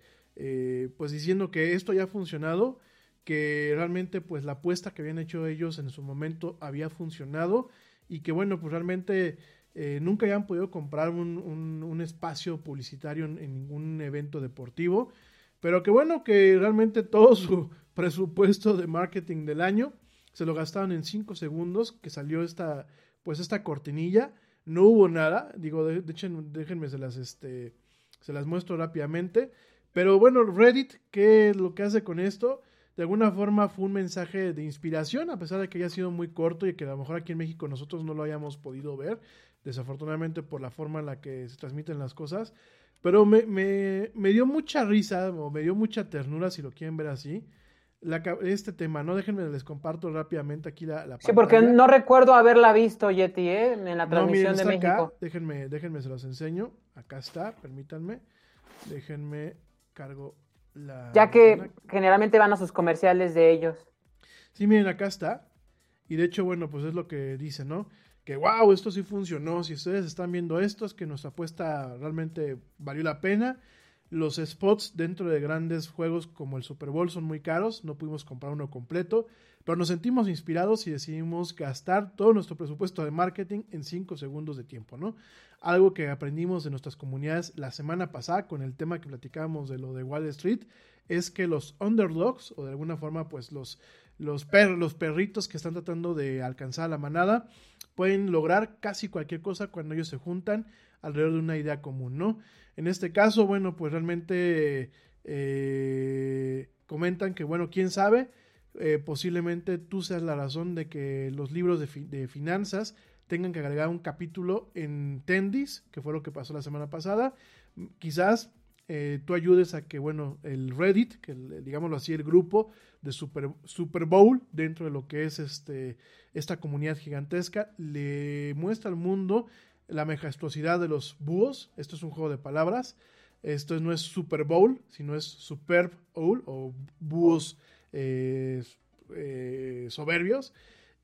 pues diciendo que esto ya ha funcionado que realmente pues la apuesta que habían hecho ellos en su momento había funcionado y que bueno pues realmente eh, nunca habían podido comprar un, un, espacio publicitario en, ningún evento deportivo pero que bueno que realmente todo su presupuesto de marketing del año se lo gastaron en 5 segundos que salió esta pues esta cortinilla. No hubo nada digo de, déjenme se las este se las muestro rápidamente pero bueno Reddit qué es lo que hace con esto de alguna forma fue un mensaje de inspiración, a pesar de que haya sido muy corto y que a lo mejor aquí en México nosotros no lo hayamos podido ver, desafortunadamente por la forma en la que se transmiten las cosas. Pero me, me, dio mucha risa o me dio mucha ternura, si lo quieren ver así, este tema, ¿no? Déjenme, les comparto rápidamente aquí la, la Sí, porque no recuerdo haberla visto, Yeti, ¿eh? En la transmisión de México. Acá. Déjenme, déjenme, se los enseño. Acá está, permítanme. Déjenme, cargo ya que generalmente van a sus comerciales de ellos. Sí, miren, acá está. Y de hecho, bueno, pues es lo que dice, ¿no? Que wow, esto sí funcionó. Si ustedes están viendo esto, es que nuestra apuesta realmente valió la pena. Los spots dentro de grandes juegos como el Super Bowl son muy caros, no pudimos comprar uno completo, pero nos sentimos inspirados y decidimos gastar todo nuestro presupuesto de marketing en 5 segundos de tiempo, ¿no? Algo que aprendimos de nuestras comunidades la semana pasada con el tema que platicábamos de lo de Wall Street, es que los underdogs, o de alguna forma, pues los, los, los perritos que están tratando de alcanzar a la manada, pueden lograr casi cualquier cosa cuando ellos se juntan alrededor de una idea común, ¿no? En este caso, bueno, pues realmente eh, comentan que, bueno, quién sabe, eh, posiblemente tú seas la razón de que los libros de, fi- de finanzas tengan que agregar un capítulo en Tendis, que fue lo que pasó la semana pasada. Quizás eh, tú ayudes a que, bueno, el Reddit, que digámoslo así, el grupo de Super, Super Bowl, dentro de lo que es este, esta comunidad gigantesca, le muestra al mundo la majestuosidad de los búhos. Esto es un juego de palabras. Esto no es Super Bowl, sino es Superb Bowl o búhos eh, eh, soberbios.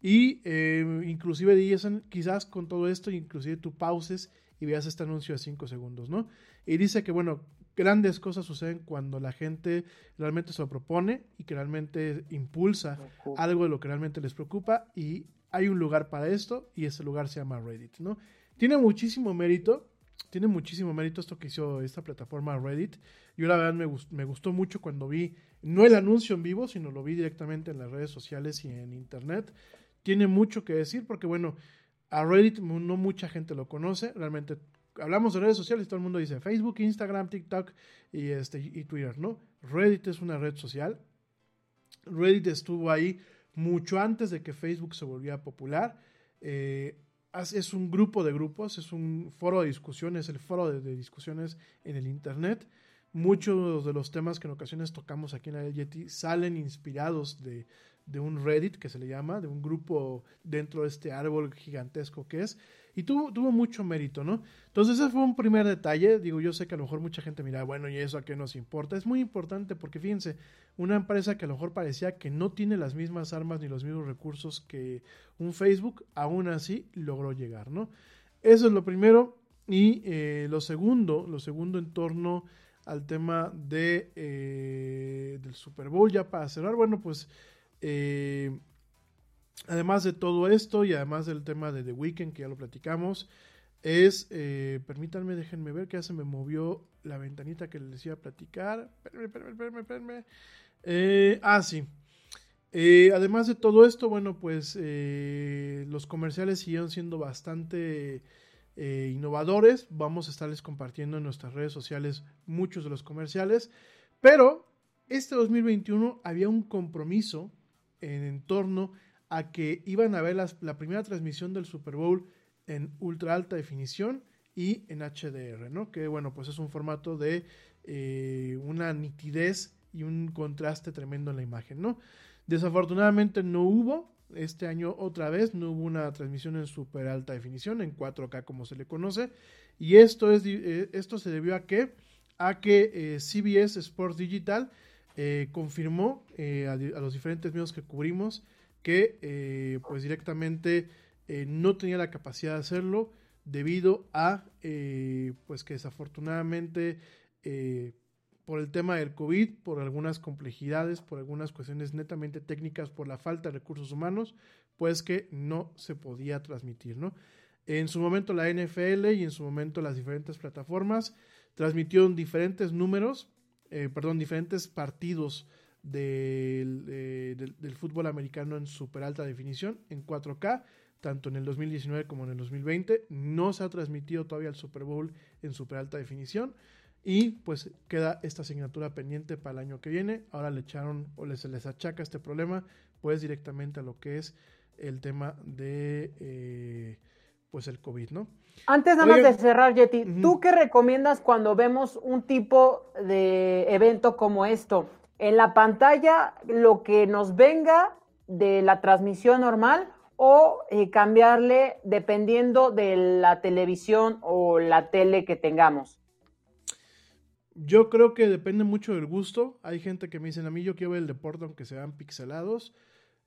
Y eh, inclusive dicen, quizás con todo esto, inclusive tú pauses y veas este anuncio de 5 segundos, ¿no? Y dice que, bueno, grandes cosas suceden cuando la gente realmente se lo propone y que realmente impulsa algo de lo que realmente les preocupa y hay un lugar para esto y ese lugar se llama Reddit, ¿no? Tiene muchísimo mérito, tiene muchísimo mérito esto que hizo esta plataforma Reddit. Yo la verdad me, gus- me gustó mucho cuando vi, no el anuncio en vivo, sino lo vi directamente en las redes sociales y en internet. Tiene mucho que decir porque, bueno, a Reddit no mucha gente lo conoce. Realmente hablamos de redes sociales, todo el mundo dice Facebook, Instagram, TikTok y, este, y Twitter, ¿no? Reddit es una red social. Reddit estuvo ahí mucho antes de que Facebook se volviera popular. Eh, es un grupo de grupos, es un foro de discusiones, el foro de, discusiones en el Internet. Muchos de los temas que en ocasiones tocamos aquí en la Yeti salen inspirados de, de un Reddit que se le llama, de un grupo dentro de este árbol gigantesco que es. Y tuvo, tuvo mucho mérito, ¿no? Entonces ese fue un primer detalle. Digo, yo sé que a lo mejor mucha gente mira, bueno, ¿y eso a qué nos importa? Es muy importante porque fíjense, una empresa que a lo mejor parecía que no tiene las mismas armas ni los mismos recursos que un Facebook, aún así logró llegar, ¿no? Eso es lo primero. Y eh, lo segundo, lo segundo en torno al tema de, eh, del Super Bowl, ya para cerrar, bueno, pues eh, además de todo esto y además del tema de The Weeknd, que ya lo platicamos, es, eh, permítanme, déjenme ver que ya se me movió la ventanita que les decía platicar. Espérenme, espérenme, espérenme. Eh, ah, sí. Eh, además de todo esto, bueno, pues los comerciales siguieron siendo bastante innovadores. Vamos a estarles compartiendo en nuestras redes sociales muchos de los comerciales. Pero este 2021 había un compromiso en, en torno a que iban a ver la primera transmisión del Super Bowl en ultra alta definición y en HDR, ¿no? Que bueno, pues es un formato de eh, una nitidez y un contraste tremendo en la imagen, ¿no? Desafortunadamente no hubo, este año otra vez no hubo una transmisión en super alta definición, en 4K como se le conoce, y esto, es, eh, esto se debió a que, a que eh, CBS Sports Digital confirmó a, a los diferentes medios que cubrimos que eh, pues directamente eh, no tenía la capacidad de hacerlo debido a eh, pues que desafortunadamente por el tema del COVID, por algunas complejidades, por algunas cuestiones netamente técnicas, por la falta de recursos humanos, pues que no se podía transmitir, ¿no? En su momento la NFL y en su momento las diferentes plataformas transmitieron diferentes números, perdón, diferentes partidos del, eh, del, del fútbol americano en super alta definición, en 4K, tanto en el 2019 como en el 2020. No se ha transmitido todavía el Super Bowl en super alta definición. Y pues queda esta asignatura pendiente para el año que viene. Ahora le echaron o les, les achaca este problema pues directamente a lo que es el tema de eh, pues el COVID, ¿no? Antes nada más de cerrar, Yeti, Ujú. ¿tú qué recomiendas cuando vemos un tipo de evento como esto? En la pantalla, lo que nos venga de la transmisión normal o eh, cambiarle dependiendo de la televisión o la tele que tengamos. Yo creo que depende mucho del gusto. Hay gente que me dicen a mí yo quiero ver el deporte aunque sean pixelados.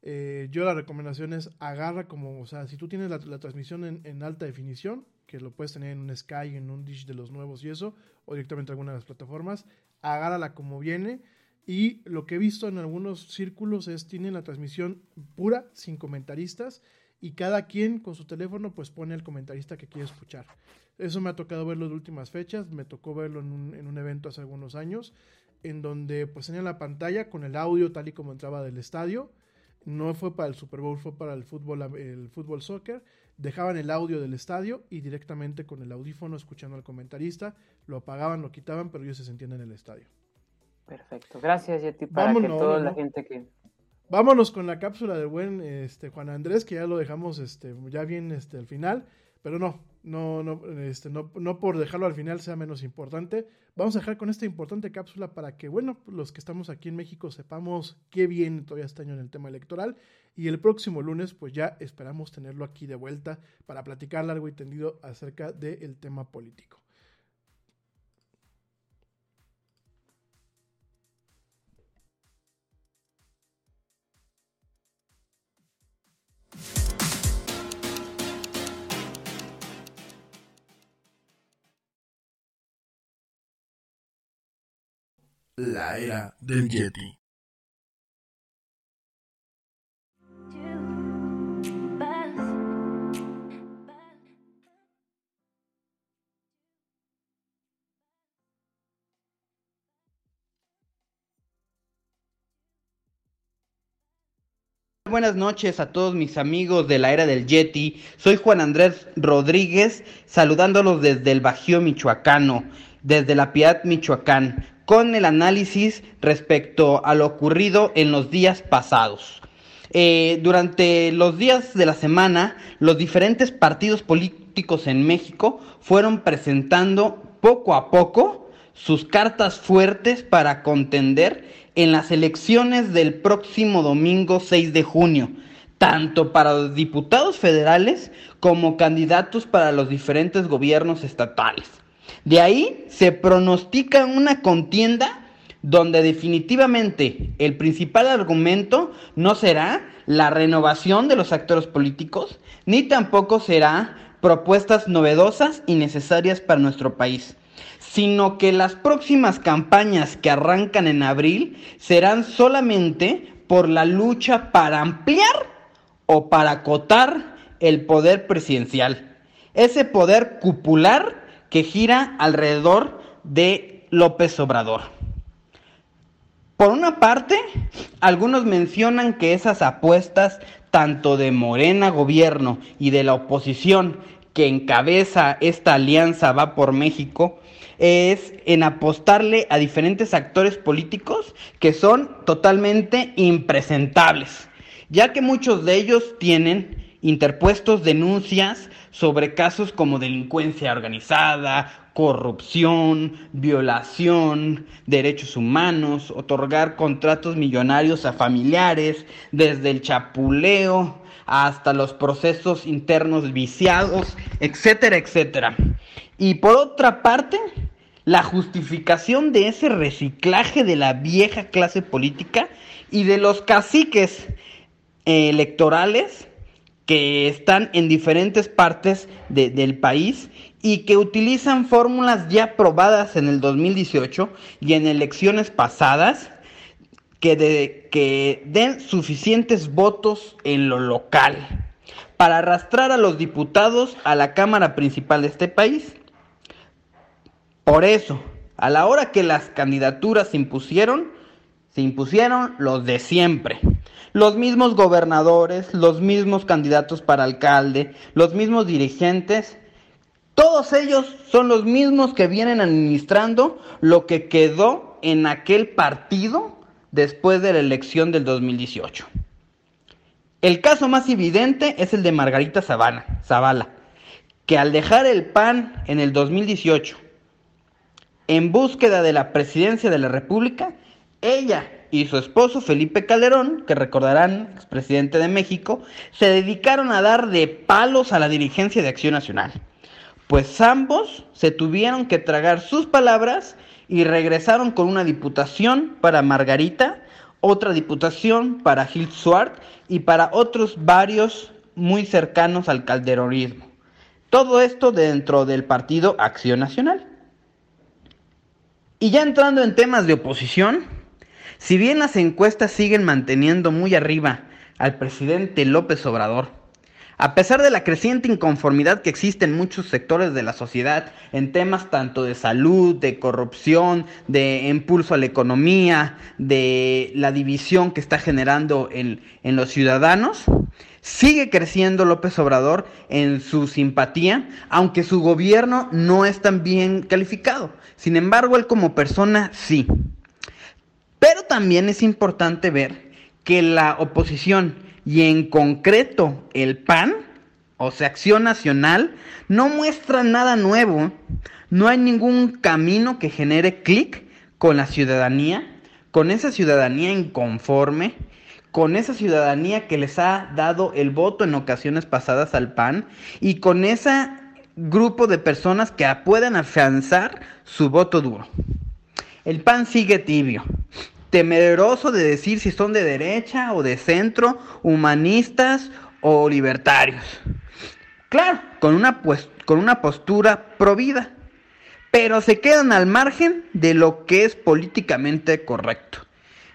Eh, yo la recomendación es agarra como, o sea, si tú tienes la, la transmisión en, en alta definición, que lo puedes tener en un Sky, en un Dish de los nuevos y eso, o directamente en alguna de las plataformas, agárrala como viene. Y lo que he visto en algunos círculos es tienen la transmisión pura, sin comentaristas, y cada quien con su teléfono pues pone el comentarista que quiere escuchar. Eso me ha tocado verlo de últimas fechas, me tocó verlo en un, en un evento hace algunos años. en donde pues tenían la pantalla con el audio tal y como entraba del estadio. No fue para el Super Bowl, fue para el fútbol, el fútbol soccer. Dejaban el audio del estadio y directamente con el audífono escuchando al comentarista, lo apagaban, lo quitaban, pero ellos se sentían en el estadio. Perfecto. Gracias, Yeti, para que toda la gente que Vámonos con la cápsula del buen este, Juan Andrés, que ya lo dejamos este, ya bien este, al final, pero no, no, no, este, no, no por dejarlo al final sea menos importante. Vamos a dejar con esta importante cápsula para que, bueno, los que estamos aquí en México sepamos qué viene todavía este año en el tema electoral. Y el próximo lunes, pues ya esperamos tenerlo aquí de vuelta para platicar largo y tendido acerca del tema político. La era del Yeti. Buenas noches a todos mis amigos de la era del Yeti. Soy Juan Andrés Rodríguez, saludándolos desde el Bajío Michoacano, desde la Piedad Michoacán con el análisis respecto a lo ocurrido en los días pasados. Eh, durante los días de la semana, los diferentes partidos políticos en México fueron presentando poco a poco sus cartas fuertes para contender en las elecciones del próximo domingo 6 de junio, tanto para los diputados federales como candidatos para los diferentes gobiernos estatales. De ahí se pronostica una contienda donde definitivamente el principal argumento no será la renovación de los actores políticos, ni tampoco será propuestas novedosas y necesarias para nuestro país, sino que las próximas campañas que arrancan en abril serán solamente por la lucha para ampliar o para acotar el poder presidencial, ese poder cupular que gira alrededor de López Obrador. Por una parte, algunos mencionan que esas apuestas, tanto de Morena Gobierno y de la oposición que encabeza esta alianza Va por México, es en apostarle a diferentes actores políticos que son totalmente impresentables, ya que muchos de ellos tienen interpuestos denuncias sobre casos como delincuencia organizada, corrupción, violación, derechos humanos, otorgar contratos millonarios a familiares, desde el chapuleo hasta los procesos internos viciados, etcétera, etcétera. Y por otra parte, la justificación de ese reciclaje de la vieja clase política y de los caciques electorales que están en diferentes partes del país y que utilizan fórmulas ya probadas en el 2018 y en elecciones pasadas que, que den suficientes votos en lo local para arrastrar a los diputados a la Cámara Principal de este país. Por eso, a la hora que las candidaturas se impusieron, se impusieron los de siempre los mismos gobernadores, los mismos candidatos para alcalde, los mismos dirigentes, todos ellos son los mismos que vienen administrando lo que quedó en aquel partido después de la elección del 2018. El caso más evidente es el de Margarita Zavala, que al dejar el PAN en el 2018 en búsqueda de la presidencia de la República, ella y su esposo Felipe Calderón, que recordarán, expresidente de México, se dedicaron a dar de palos a la dirigencia de Acción Nacional. Pues ambos se tuvieron que tragar sus palabras y regresaron con una diputación para Margarita, otra diputación para Gil Suart y para otros varios muy cercanos al calderonismo. Todo esto dentro del partido Acción Nacional. Y ya entrando en temas de oposición, si bien las encuestas siguen manteniendo muy arriba al presidente López Obrador, A pesar de la creciente inconformidad que existe en muchos sectores de la sociedad en temas tanto de salud, de corrupción, de impulso a la economía, de la división que está generando en, en los ciudadanos, sigue creciendo López Obrador en su simpatía, aunque su gobierno no es tan bien calificado. Sin embargo, él como persona sí. Pero también es importante ver que la oposición y en concreto el PAN, o sea, Acción Nacional, no muestra nada nuevo. No hay ningún camino que genere clic con la ciudadanía, con esa ciudadanía inconforme, con esa ciudadanía que les ha dado el voto en ocasiones pasadas al PAN y con ese grupo de personas que pueden afianzar su voto duro. El PAN sigue tibio temeroso de decir si son de derecha o de centro, humanistas o libertarios. Claro, con una, pues, con una postura provida, pero se quedan al margen de lo que es políticamente correcto.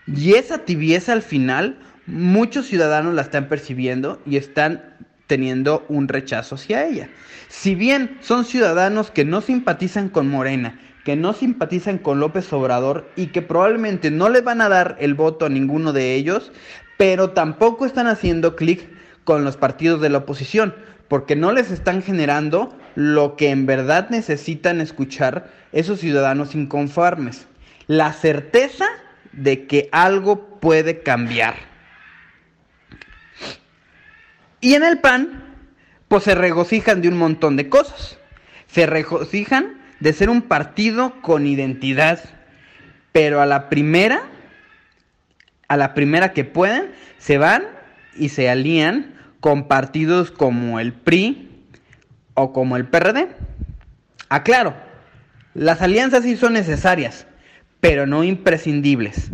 Y esa tibieza al final, muchos ciudadanos la están percibiendo y están teniendo un rechazo hacia ella. Si bien son ciudadanos que no simpatizan con Morena, que no simpatizan con López Obrador y que probablemente no le van a dar el voto a ninguno de ellos, pero tampoco están haciendo clic con los partidos de la oposición, porque no les están generando lo que en verdad necesitan escuchar esos ciudadanos inconformes, la certeza de que algo puede cambiar. Y en el PAN, pues se regocijan de un montón de cosas. Se regocijan de ser un partido con identidad, pero a la primera, a la primera que pueden, se van y se alían con partidos como el PRI o como el PRD. Aclaro, las alianzas sí son necesarias, pero no imprescindibles.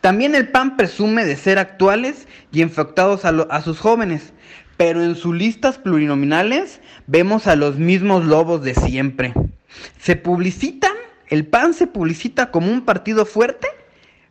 También el PAN presume de ser actuales y enfocados a, a sus jóvenes, pero en sus listas plurinominales vemos a los mismos lobos de siempre. Se publicitan, el PAN se publicita como un partido fuerte,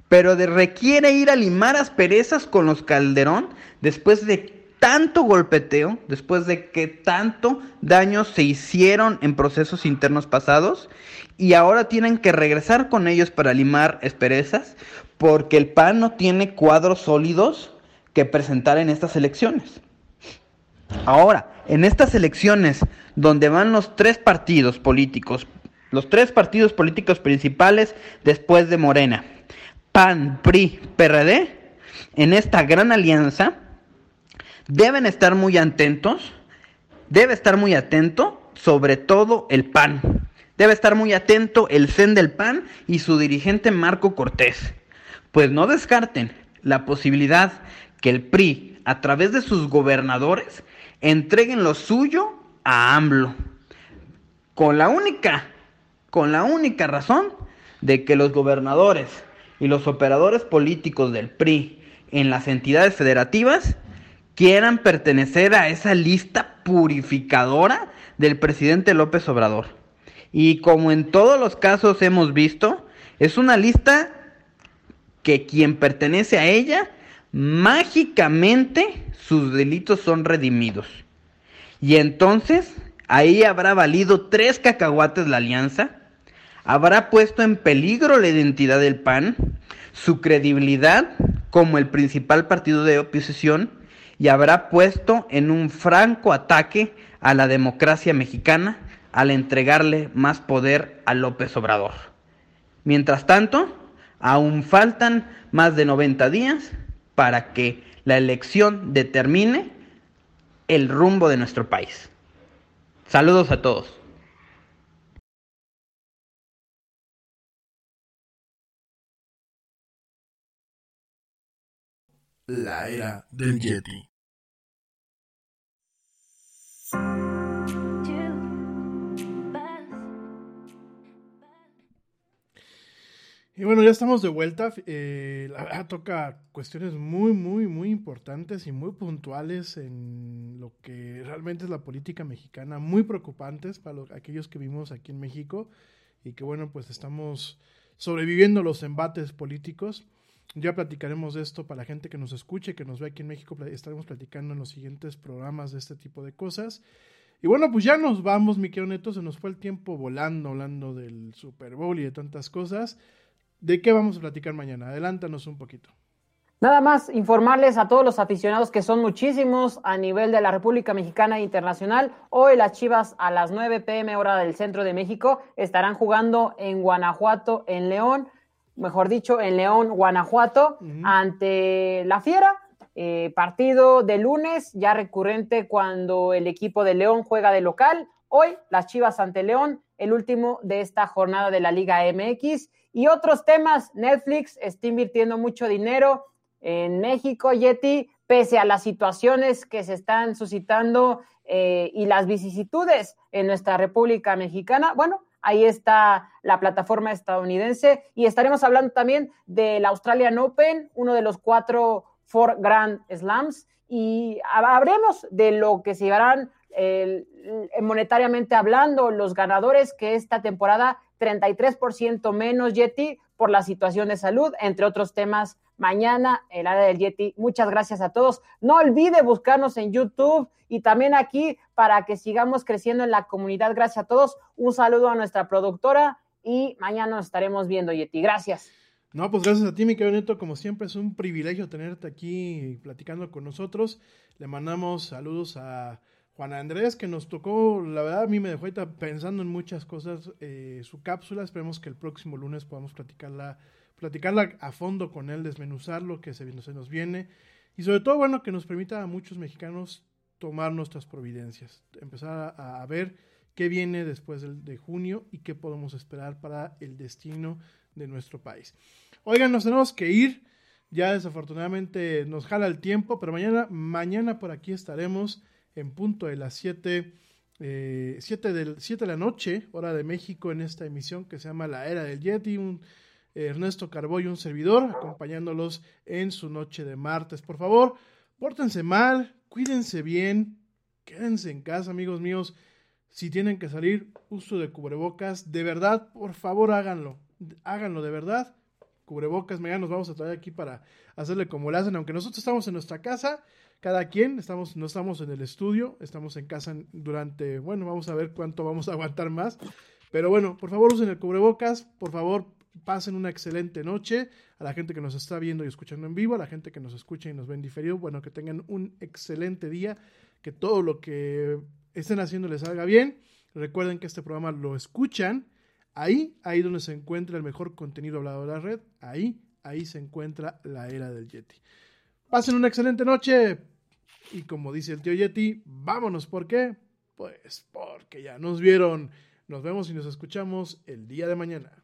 pero requiere ir a limar asperezas con los Calderón después de tanto golpeteo, después de que tanto daño se hicieron en procesos internos pasados, y ahora tienen que regresar con ellos para limar asperezas, porque el PAN no tiene cuadros sólidos que presentar en estas elecciones. Ahora, en estas elecciones donde van los tres partidos políticos, los tres partidos políticos principales después de Morena, PAN, PRI, PRD, en esta gran alianza, deben estar muy atentos, debe estar muy atento, sobre todo el PAN. Debe estar muy atento el CEN del PAN y su dirigente Marco Cortés. Pues no descarten la posibilidad que el PRI, a través de sus gobernadores, entreguen lo suyo a AMLO. Con la única, con la única razón de que los gobernadores y los operadores políticos del PRI en las entidades federativas quieran pertenecer a esa lista purificadora del presidente López Obrador. Y como en todos los casos hemos visto, es una lista que quien pertenece a ella, mágicamente sus delitos son redimidos. Y entonces ahí habrá valido tres cacahuates la alianza, habrá puesto en peligro la identidad del PAN, su credibilidad como el principal partido de oposición y habrá puesto en un franco ataque a la democracia mexicana al entregarle más poder a López Obrador. Mientras tanto, aún faltan más de 90 días para que la elección determine el rumbo de nuestro país. Saludos a todos. La era del Yeti. Y bueno, ya estamos de vuelta. Eh, la verdad toca cuestiones muy, muy, muy importantes y muy puntuales en lo que realmente es la política mexicana, muy preocupantes para aquellos que vivimos aquí en México y que bueno, pues estamos sobreviviendo los embates políticos. Ya platicaremos de esto para la gente que nos escuche, que nos ve aquí en México. Estaremos platicando en los siguientes programas de este tipo de cosas. Y bueno, pues ya nos vamos, mi querido Neto. Se nos fue el tiempo volando, hablando del Super Bowl y de tantas cosas. ¿De qué vamos a platicar mañana? Adelántanos un poquito. Nada más informarles a todos los aficionados que son muchísimos a nivel de la República Mexicana e internacional. Hoy las Chivas a las 9 pm hora del centro de México estarán jugando en Guanajuato, en León, mejor dicho, en León, Guanajuato, ante la Fiera. Eh, partido de lunes, ya recurrente cuando el equipo de León juega de local. Hoy las Chivas ante León, el último de esta jornada de la Liga MX. Y otros temas, Netflix está invirtiendo mucho dinero en México, Yeti, pese a las situaciones que se están suscitando eh, y las vicisitudes en nuestra República Mexicana. Bueno, ahí está la plataforma estadounidense y estaremos hablando también del Australian Open, uno de los cuatro Four Grand Slams, y habremos de lo que se llevarán monetariamente hablando los ganadores que esta temporada 33% menos Yeti por la situación de salud, entre otros temas mañana, el área del Yeti. Muchas gracias a todos. No olvide buscarnos en YouTube y también aquí para que sigamos creciendo en la comunidad. Gracias a todos. Un saludo a nuestra productora y mañana nos estaremos viendo, Yeti. Gracias. No, pues gracias a ti, mi querido Neto. Como siempre, es un privilegio tenerte aquí platicando con nosotros. Le mandamos saludos a Juan Andrés, que nos tocó, la verdad, a mí me dejó ahorita pensando en muchas cosas. Eh, su cápsula, esperemos que el próximo lunes podamos platicarla platicarla a fondo con él, desmenuzar lo que se, nos viene y sobre todo, bueno, que nos permita a muchos mexicanos tomar nuestras providencias, empezar a, ver qué viene después de junio y qué podemos esperar para el destino de nuestro país. Oigan, nos tenemos que ir, ya desafortunadamente nos jala el tiempo, pero mañana, mañana por aquí estaremos en punto de las 7 eh, del, 7 de la noche, hora de México, en esta emisión que se llama La Era del Yeti, un Ernesto Carboy, un servidor, acompañándolos en su noche de martes. Por favor, pórtense mal, cuídense bien, quédense en casa, amigos míos. Si tienen que salir, uso de cubrebocas, de verdad, por favor háganlo, háganlo de verdad. Cubrebocas, mañana nos vamos a traer aquí para hacerle como lo hacen, aunque nosotros estamos en nuestra casa, cada quien, estamos, no estamos en el estudio, estamos en casa durante, bueno, vamos a ver cuánto vamos a aguantar más. Pero bueno, por favor usen el cubrebocas, por favor pasen una excelente noche. A la gente que nos está viendo y escuchando en vivo, a la gente que nos escucha y nos ve en diferido, bueno, que tengan un excelente día, que todo lo que estén haciendo les salga bien. Recuerden que este programa lo escuchan ahí, ahí donde se encuentra el mejor contenido hablado de la red, ahí, ahí se encuentra la era del Yeti. Pasen una excelente noche y como dice el tío Yeti, vámonos, ¿por qué? Pues porque ya nos vieron. Nos vemos y nos escuchamos el día de mañana.